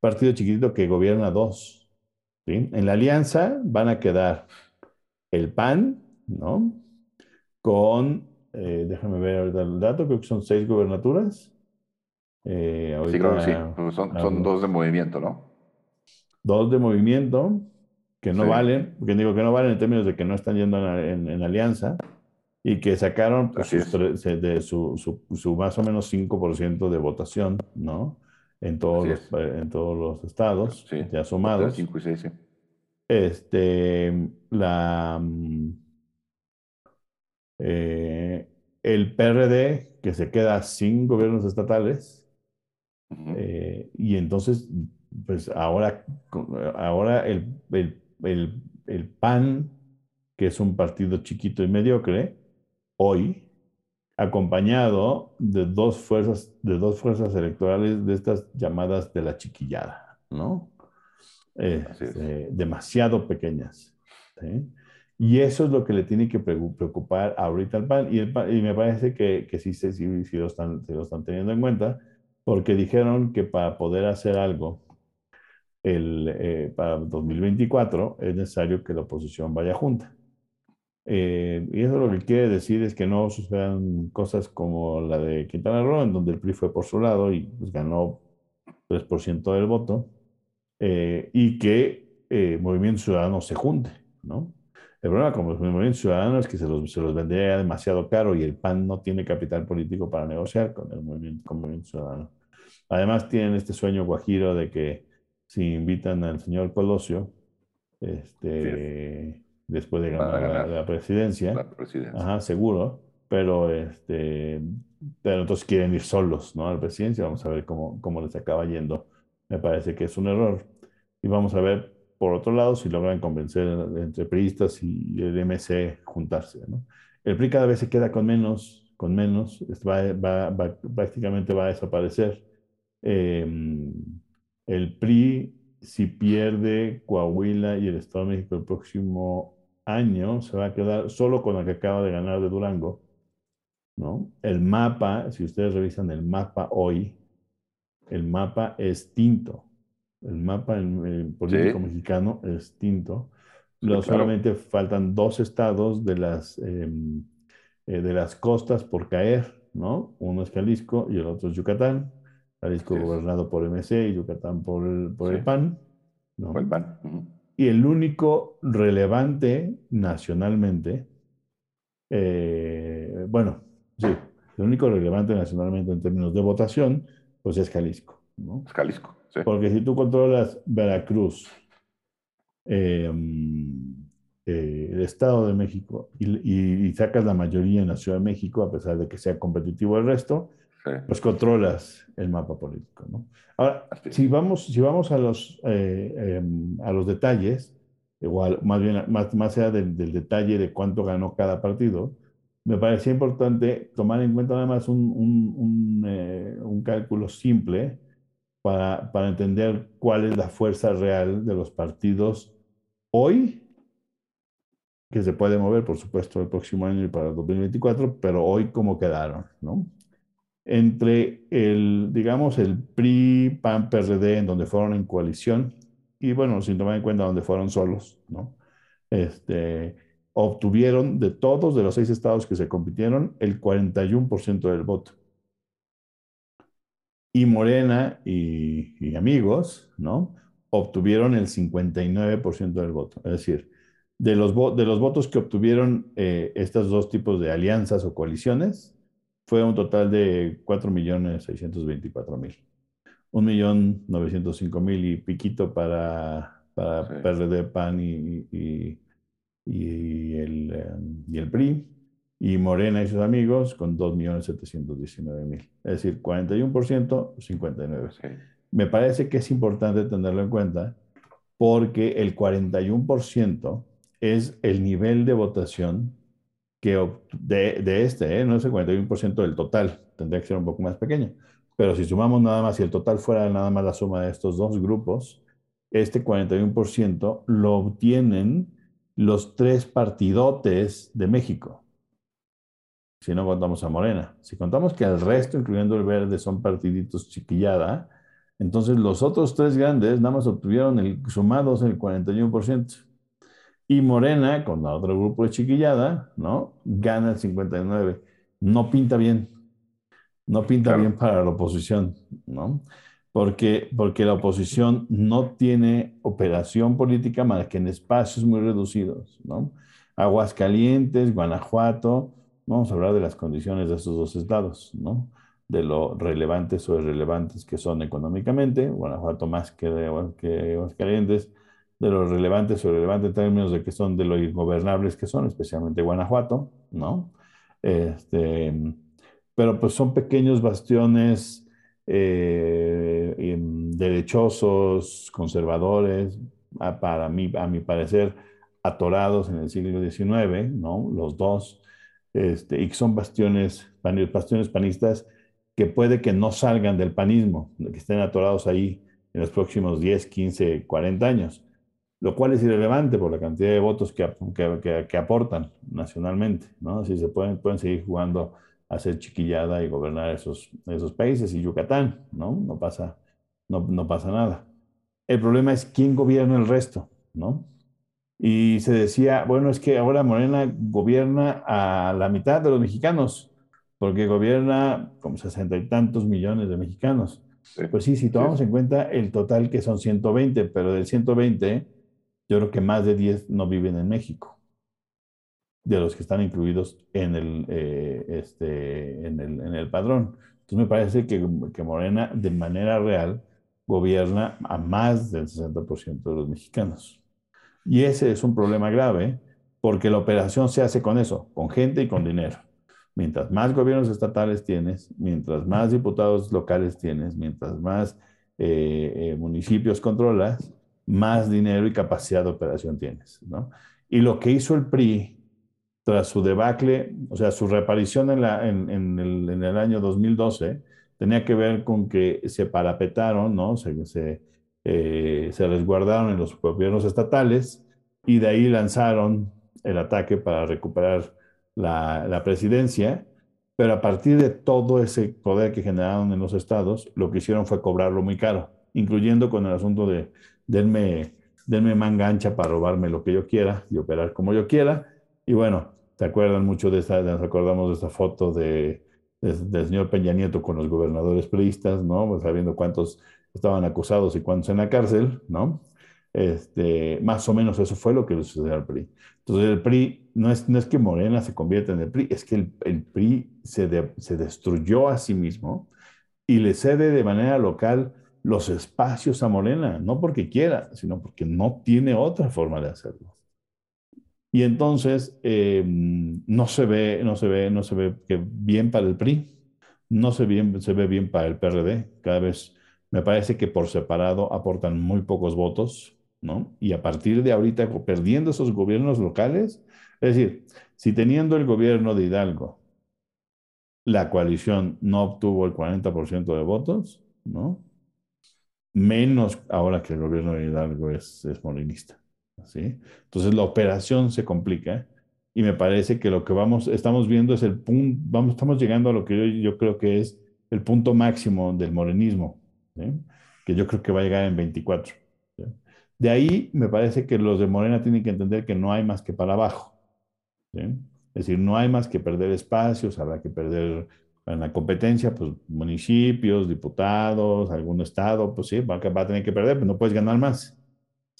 Partido chiquitito que gobierna dos. En la alianza van a quedar el PAN, ¿no? Con, eh, déjame ver el dato, creo que son seis gobernaturas. Eh, sí, creo que sí. Pues son, son dos de movimiento, ¿no? Dos de movimiento que no valen, porque digo que no valen en términos de que no están yendo en, alianza y que sacaron pues, de su, su, más o menos 5% de votación, ¿no? En todos, los, en todos los estados ya sumados. 5 y 6, sí. Este, la, mm, eh, el PRD, que se queda sin gobiernos estatales, eh, y entonces, pues ahora, ahora el, el el, PAN, que es un partido chiquito y mediocre, hoy, acompañado de dos fuerzas, de dos fuerzas electorales de estas llamadas de la chiquillada, ¿no? Este, demasiado pequeñas. Y eso es lo que le tiene que preocupar ahorita al PAN. Y, y me parece que, que sí, sí, sí, lo están, lo están teniendo en cuenta, porque dijeron que para poder hacer algo el, eh, para 2024 es necesario que la oposición vaya junta. Eh, y eso lo que quiere decir es que no sucedan cosas como la de Quintana Roo, en donde el PRI fue por su lado y pues, ganó 3% del voto, eh, y que Movimiento Ciudadano se junte, ¿no? El problema con el Movimiento Ciudadano es que se los, se los vendría demasiado caro y el PAN no tiene capital político para negociar con el Movimiento, con el movimiento Ciudadano. Además tienen este sueño guajiro de que si invitan al señor Colosio, este, después de ganar, la, presidencia, Ajá, seguro, pero, este, pero entonces quieren ir solos ¿no? a la presidencia, vamos a ver cómo, cómo les acaba yendo. Me parece que es un error. Y vamos a ver, por otro lado, si logran convencer entre priistas y el MC juntarse. ¿no? El PRI cada vez se queda con menos, con menos, va, va, va, prácticamente va a desaparecer. Eh, el PRI, si pierde Coahuila y el Estado de México el próximo año, se va a quedar solo con la que acaba de ganar de Durango. ¿no? El mapa, si ustedes revisan el mapa hoy, el mapa es tinto. El mapa en, político mexicano es tinto. Solamente faltan dos estados de las, em, eh, de las costas por caer, ¿no? Uno es Jalisco y el otro es Yucatán. Jalisco gobernado por MC y Yucatán por el, por el PAN. ¿no? el PAN. Y el único relevante nacionalmente, eh, bueno, sí, el único relevante nacionalmente en términos de votación, pues es Jalisco. ¿no? Es Jalisco, sí. Porque si tú controlas Veracruz, em, eh, el Estado de México y, y, sacas la mayoría en la Ciudad de México, a pesar de que sea competitivo el resto, pues controlas el mapa político. ¿no? Ahora, si vamos, si vamos a, los, eh, em, a los detalles, igual, más bien, más, más allá del, detalle de cuánto ganó cada partido, me parecía importante tomar en cuenta nada más un, un, un, eh, un cálculo simple para, para, entender cuál es la fuerza real de los partidos hoy, que se puede mover, por supuesto, el próximo año y para el 2024, pero hoy cómo quedaron, ¿no? Entre el, digamos, el PRI, PAN, PRD, en donde fueron en coalición, y bueno, sin tomar en cuenta donde fueron solos, ¿no? Este, obtuvieron de todos de los seis estados que se compitieron el 41% del voto. Y Morena y, amigos, ¿no? Obtuvieron el 59% del voto. Es decir, de los, de los votos que obtuvieron eh, estos dos tipos de alianzas o coaliciones, fue un total de 4.624.000. 1.905.000 y piquito para, para PRD, PAN y, y, y, el, em, y el PRI. Y Morena y sus amigos con 2.719.000. Es decir, 41%, 59%. Me parece que es importante tenerlo en cuenta porque el 41% es el nivel de votación que de, de este, ¿eh? no es el 41% del total, tendría que ser un poco más pequeño. Pero si sumamos nada más, si el total fuera nada más la suma de estos dos grupos, este 41% lo obtienen los tres partidotes de México. Si no contamos a Morena. Si contamos que el resto, incluyendo el verde, son partiditos chiquillada, entonces los otros tres grandes nada más obtuvieron el, sumados el 41%. Y Morena, con la otro grupo de chiquillada, ¿no? Gana el 59%. No pinta bien. No pinta Claro. bien para la oposición, ¿no? Porque, porque la oposición no tiene operación política más que en espacios muy reducidos, ¿no? Aguascalientes, Guanajuato, vamos a hablar de las condiciones de estos dos estados, ¿no? De lo relevantes o irrelevantes que son económicamente, Guanajuato más que, que Aguascalientes, de lo relevantes o irrelevantes en términos de que son de lo ingobernables que son, especialmente Guanajuato, ¿no? Este, pero pues son pequeños bastiones eh, em, derechosos, conservadores, a- para mí, a mi parecer, atorados en el siglo XIX, ¿no? Los dos, este, y son bastiones, bastiones panistas que puede que no salgan del panismo, que estén atorados ahí en los próximos 10, 15, 40 años, lo cual es irrelevante por la cantidad de votos que, que, que- que aportan nacionalmente, ¿no? Si se pueden, pueden seguir jugando a hacer chiquillada y gobernar esos, esos países y Yucatán, ¿no? No pasa, no, no pasa nada. El problema es quién gobierna el resto, ¿no? Y se decía, bueno, es que ahora Morena gobierna a la mitad de los mexicanos, porque gobierna como sesenta y tantos millones de mexicanos. Sí. Pues sí, si tomamos Sí. en cuenta el total que son 120, pero del 120, yo creo que más de 10 no viven en México, de los que están incluidos en el, eh, este, en el, en el padrón. Entonces me parece que, que Morena de manera real gobierna a más del 60% de los mexicanos. Y ese es un problema grave porque la operación se hace con eso, con gente y con dinero. Mientras más gobiernos estatales tienes, mientras más diputados locales tienes, mientras más eh, eh, municipios controlas, más dinero y capacidad de operación tienes, ¿no? Y lo que hizo el PRI tras su debacle, o sea, su reaparición en, la, en, en, el, en el, año 2012, tenía que ver con que se parapetaron, ¿no? Se, se, eh, se resguardaron en los gobiernos estatales y de ahí lanzaron el ataque para recuperar la, la, presidencia, pero a partir de todo ese poder que generaron en los estados, lo que hicieron fue cobrarlo muy caro, incluyendo con el asunto de denme, denme manga ancha para robarme lo que yo quiera y operar como yo quiera. Y bueno, ¿te acuerdan mucho de esta, nos acordamos de esta foto de, de, del señor Peña Nieto con los gobernadores priistas, ¿no? Sabiendo cuántos estaban acusados y cuántos en la cárcel, ¿no? Este, más o menos eso fue lo que le sucedió al PRI. Entonces el PRI no es, no es que Morena se convierta en el PRI, es que el, el PRI se, se destruyó a sí mismo y le cede de manera local los espacios a Morena, no porque quiera, sino porque no tiene otra forma de hacerlo. Y entonces eh, no se ve, no se ve, no se ve que bien para el PRI, no se, bien, se ve bien para el PRD, cada vez me parece que por separado aportan muy pocos votos, ¿no? Y a partir de ahorita, perdiendo esos gobiernos locales, es decir, si teniendo el gobierno de Hidalgo, la coalición no obtuvo el 40% de votos, ¿no? Menos ahora que el gobierno de Hidalgo es, es molinista, ¿sí? Entonces la operación se complica y me parece que lo que vamos, estamos viendo es el punto, vamos, estamos llegando a lo que yo, yo creo que es el punto máximo del morenismo, que yo creo que va a llegar en 24. ¿sí? De ahí me parece que los de Morena tienen que entender que no hay más que para abajo. Es decir, no hay más que perder espacios, habrá que perder en la competencia, pues municipios, diputados, algún estado, pues sí, va, a tener que perder, pero no puedes ganar más.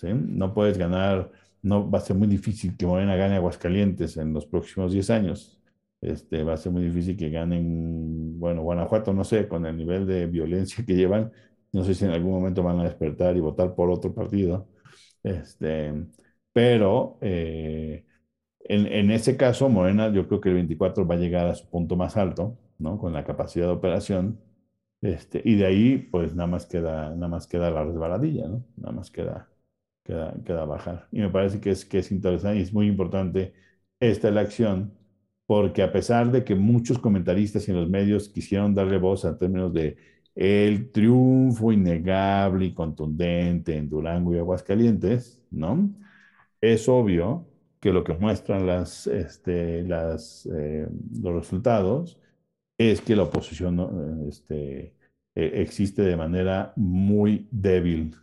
No puedes ganar, no, va a ser muy difícil que Morena gane Aguascalientes en los próximos 10 años. Este, va a ser muy difícil que ganen, bueno, Guanajuato, no sé, con el nivel de violencia que llevan, no sé si en algún momento van a despertar y votar por otro partido. Este, pero eh, en, en, ese caso, Morena, yo creo que el 24 va a llegar a su punto más alto, ¿no? Con la capacidad de operación. Este, y de ahí, pues nada más queda, nada más queda la resbaladilla, ¿no? Nada más queda, queda, queda bajar. Y me parece que es, que es interesante y es muy importante esta elección porque a pesar de que muchos comentaristas y en los medios quisieron darle voz a términos de el triunfo innegable y contundente en Durango y Aguascalientes, ¿no? Es obvio que lo que muestran las, este, las, eh, los resultados es que la oposición este, e, existe de manera muy débil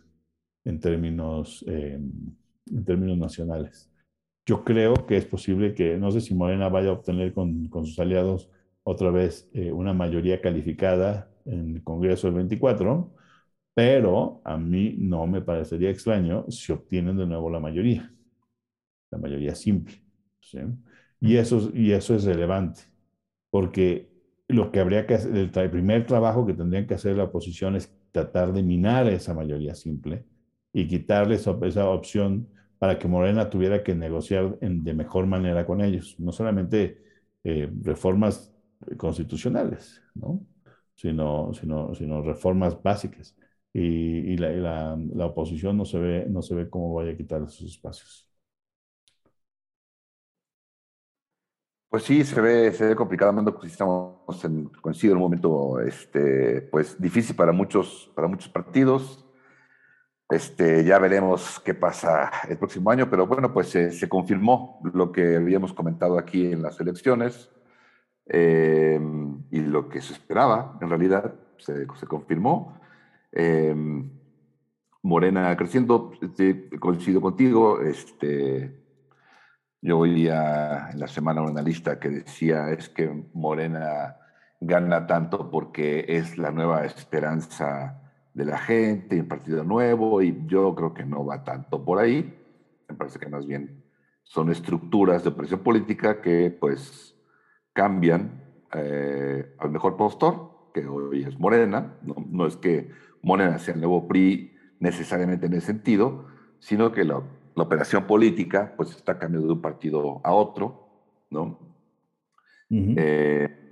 en términos, eh, en términos nacionales. Yo creo que es posible que, no sé si Morena vaya a obtener con, con sus aliados otra vez eh, una mayoría calificada en el Congreso del 24, pero a mí no me parecería extraño si obtienen de nuevo la mayoría, la mayoría simple. ¿sí? Y, eso, y eso es relevante, porque lo que habría que hacer, el, primer trabajo que tendrían que hacer la oposición es tratar de minar esa mayoría simple y quitarle esa, opción para que Morena tuviera que negociar de mejor manera con ellos, no solamente eh, reformas constitucionales, ¿no? sino, sino, sino reformas básicas. Y, la, oposición no se, ve, no se ve cómo vaya a quitar esos espacios. Pues sí, se ve, se ve complicado, porque estamos en, coincido en un momento este, pues, difícil para muchos, para muchos partidos. Este, ya veremos qué pasa el próximo año, pero bueno, pues se confirmó lo que habíamos comentado aquí en las elecciones eh, y lo que se esperaba, en realidad, se, se confirmó. Eh, Morena creciendo, este, coincido contigo, este, yo oía en la semana una lista que decía es que Morena gana tanto porque es la nueva esperanza de la gente, un partido nuevo, y yo creo que no va tanto por ahí. Me parece que más bien son estructuras de opresión política que pues cambian eh, al mejor postor, que hoy es Morena. No, no, es que Morena sea el nuevo PRI necesariamente en ese sentido, sino que la, la operación política pues está cambiando de un partido a otro, ¿no? Uh -huh. eh,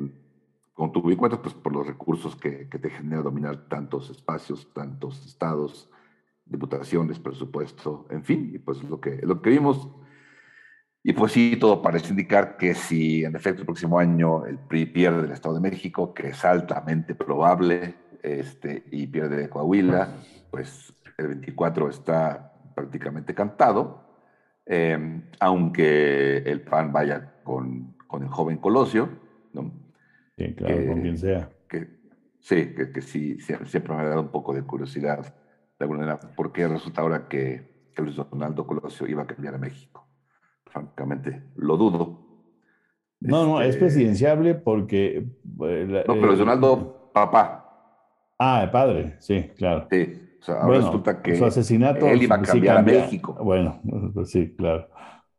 con tu cuentas, pues por los recursos que, que, te genera dominar tantos espacios, tantos estados, diputaciones, presupuesto, en fin, y pues lo que, lo que vimos. Y pues sí, todo parece indicar que si en efecto el próximo año el PRI pierde el Estado de México, que es altamente probable, este, y pierde Coahuila, pues el 24 está prácticamente cantado, eh, aunque el PAN vaya con, con el joven Colosio, ¿no? Sí, claro, que, con quien sea. Que, sí, que, que, sí, siempre me ha dado un poco de curiosidad, de alguna manera, por qué resulta ahora que, que Luis Donaldo Colosio iba a cambiar a México. Francamente, lo dudo. No, no, es este presidenciable porque... Eh, no, pero eh, Donaldo, papá. Ah, el padre, sí, claro. Sí, o sea, ahora bueno, resulta que su asesinato, él iba a cambiar sí a México. Bueno, pues sí, claro,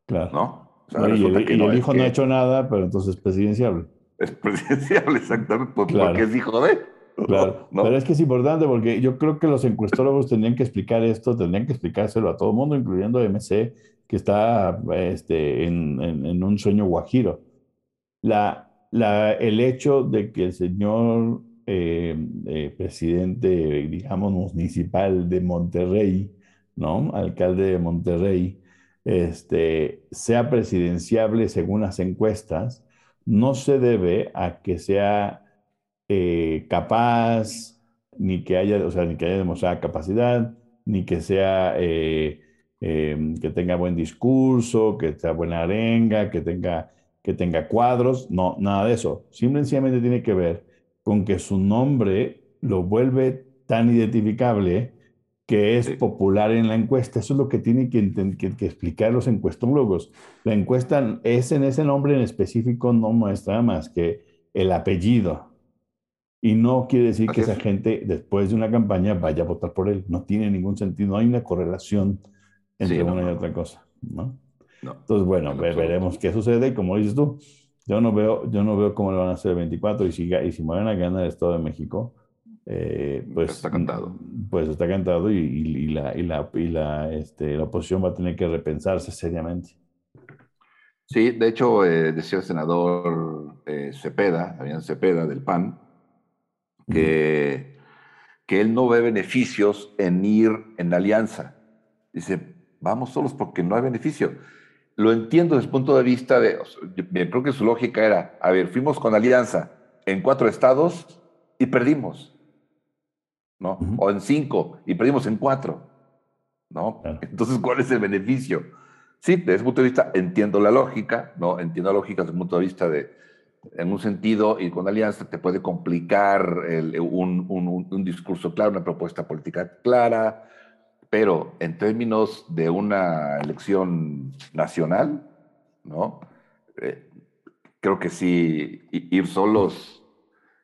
claro. ¿No? O sea, y el, y no, el hijo no ha hecho nada, pero entonces es presidenciable es presidenciable exactamente claro. porque es hijo de. Claro, ¿no? pero es que es importante porque yo creo que los encuestólogos tendrían que explicar esto, tendrían que explicárselo a todo el mundo, incluyendo a MC, que está este, en, en, en, un sueño guajiro. La, la, el hecho de que el señor eh, eh, presidente, digamos, municipal de Monterrey, ¿no? Alcalde de Monterrey, este, sea presidenciable según las encuestas, no se debe a que sea eh, capaz, ni que haya, o sea, ni que haya demostrado capacidad, ni que sea eh, que tenga buen discurso, que sea buena arenga, que tenga, que tenga cuadros, no, nada de eso. Simplemente tiene que ver con que su nombre lo vuelve tan identificable que es sí. popular en la encuesta. Eso es lo que tienen que, que, que, explicar los encuestólogos. La encuesta es en ese nombre en específico, no muestra más que el apellido. Y no quiere decir Así que es. esa gente después de una campaña vaya a votar por él. No tiene ningún sentido, no hay una correlación entre sí, no, una y otra cosa. ¿no? no Entonces, bueno, ver, veremos qué sucede. Como dices tú, yo no veo, yo no veo cómo le van a hacer el 24 y si, y si van a ganar el Estado de México, eh, pues está cantado. Pues está cantado y, y, y la, y, la, y la, este, la oposición va a tener que repensarse seriamente. Sí, de hecho, eh, decía el senador eh, Cepeda, Damián Cepeda, del PAN, que, uh -huh. que él no ve beneficios en ir en la alianza. Dice, vamos solos porque no hay beneficio. Lo entiendo desde el punto de vista de, creo que su lógica era, a ver, fuimos con alianza en cuatro estados y perdimos, ¿no? O en cinco y perdimos en cuatro, ¿no? Entonces, ¿cuál es el beneficio? Sí, desde ese punto de vista entiendo la lógica, ¿no? Entiendo la lógica desde el punto de vista de, en un sentido, ir con alianza te puede complicar un, un, un, discurso claro, una propuesta política clara, pero en términos de una elección nacional, ¿no? Eh, creo que sí, ir solos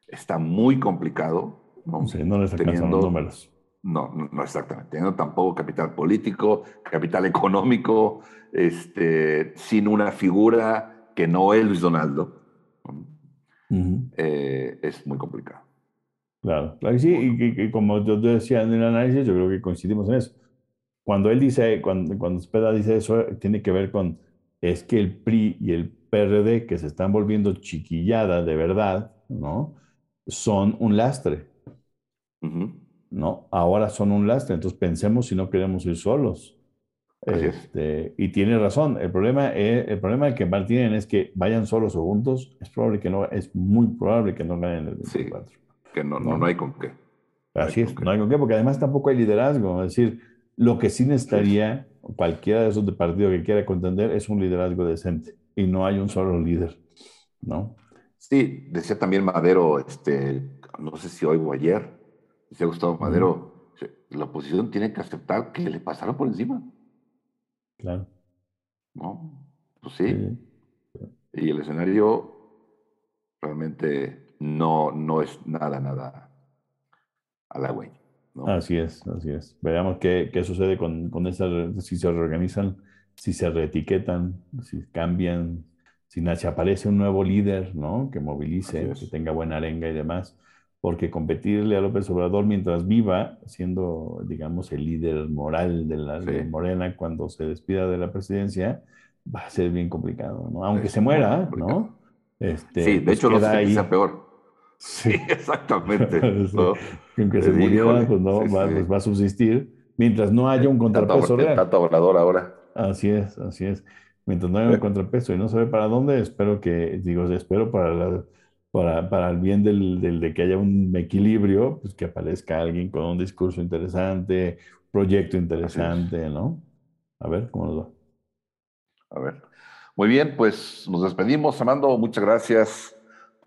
está muy complicado. No, sí, no les alcanzan los números. No, no, exactamente. Teniendo tampoco capital político, capital económico, este, sin una figura que no es Luis Donaldo, eh, es muy complicado. Claro, claro que sí, y, como yo decía en el análisis, yo creo que coincidimos en eso. Cuando él dice, cuando, cuando Speda dice eso, tiene que ver con, es que el PRI y el PRD, que se están volviendo chiquillada de verdad, ¿no? Son un lastre, ¿no? Ahora son un lastre, entonces pensemos si no queremos ir solos. Este, y tiene razón, el problema, es, el problema que tienen es que vayan solos o juntos, es probable que no, es muy probable que no ganen el 24. Sí, que no, no, no, hay con qué. Así es, no hay con qué, porque además tampoco hay liderazgo, es decir, lo que sí necesitaría cualquiera de esos de partido que quiera contender es un liderazgo decente y no hay un solo líder, ¿no? Sí, decía también Madero, este, no sé si hoy o ayer, decía Gustavo Madero, la oposición tiene que aceptar que le pasaron por encima. Claro. ¿No? Pues sí. Y el escenario realmente no, no es nada, nada halagüeño. ¿no? Así es, así es. Veamos qué, qué sucede con, con esas, si se reorganizan, si se reetiquetan, si cambian, si aparece un nuevo líder, ¿no? Que movilice, que tenga buena arenga y demás porque competirle a López Obrador mientras viva, siendo, digamos, el líder moral de la Morena cuando se despida de la presidencia, va a ser bien complicado, ¿no? Aunque se muera, ¿no? Este, sí, de pues hecho, no sé si sea peor. Sí, exactamente. Aunque se muriera, pues no, va, pues va, a subsistir mientras no haya un contrapeso real. Obrador ahora. Así es, así es. Mientras no haya un contrapeso y no se ve para dónde, espero que, digo, espero para la para, para el bien del, del, de que haya un equilibrio, pues que aparezca alguien con un discurso interesante, proyecto interesante, ¿no? A ver cómo nos va. A ver. Muy bien, pues nos despedimos. Amando, muchas gracias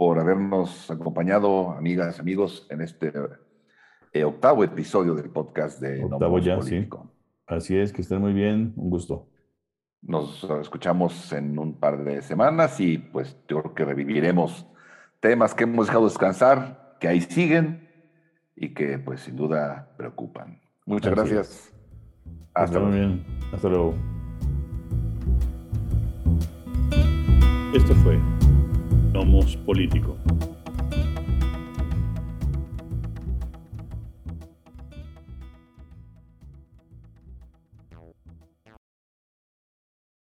por habernos acompañado, amigas, amigos, en este eh, octavo episodio del podcast de Octavo ya, sí. Así es, que estén muy bien. Un gusto. Nos escuchamos en un par de semanas y pues yo creo que reviviremos temas que hemos dejado descansar, que ahí siguen y que pues sin duda preocupan. Muchas gracias. Hasta luego. Bien. Hasta luego. Esto fue Nomos Político.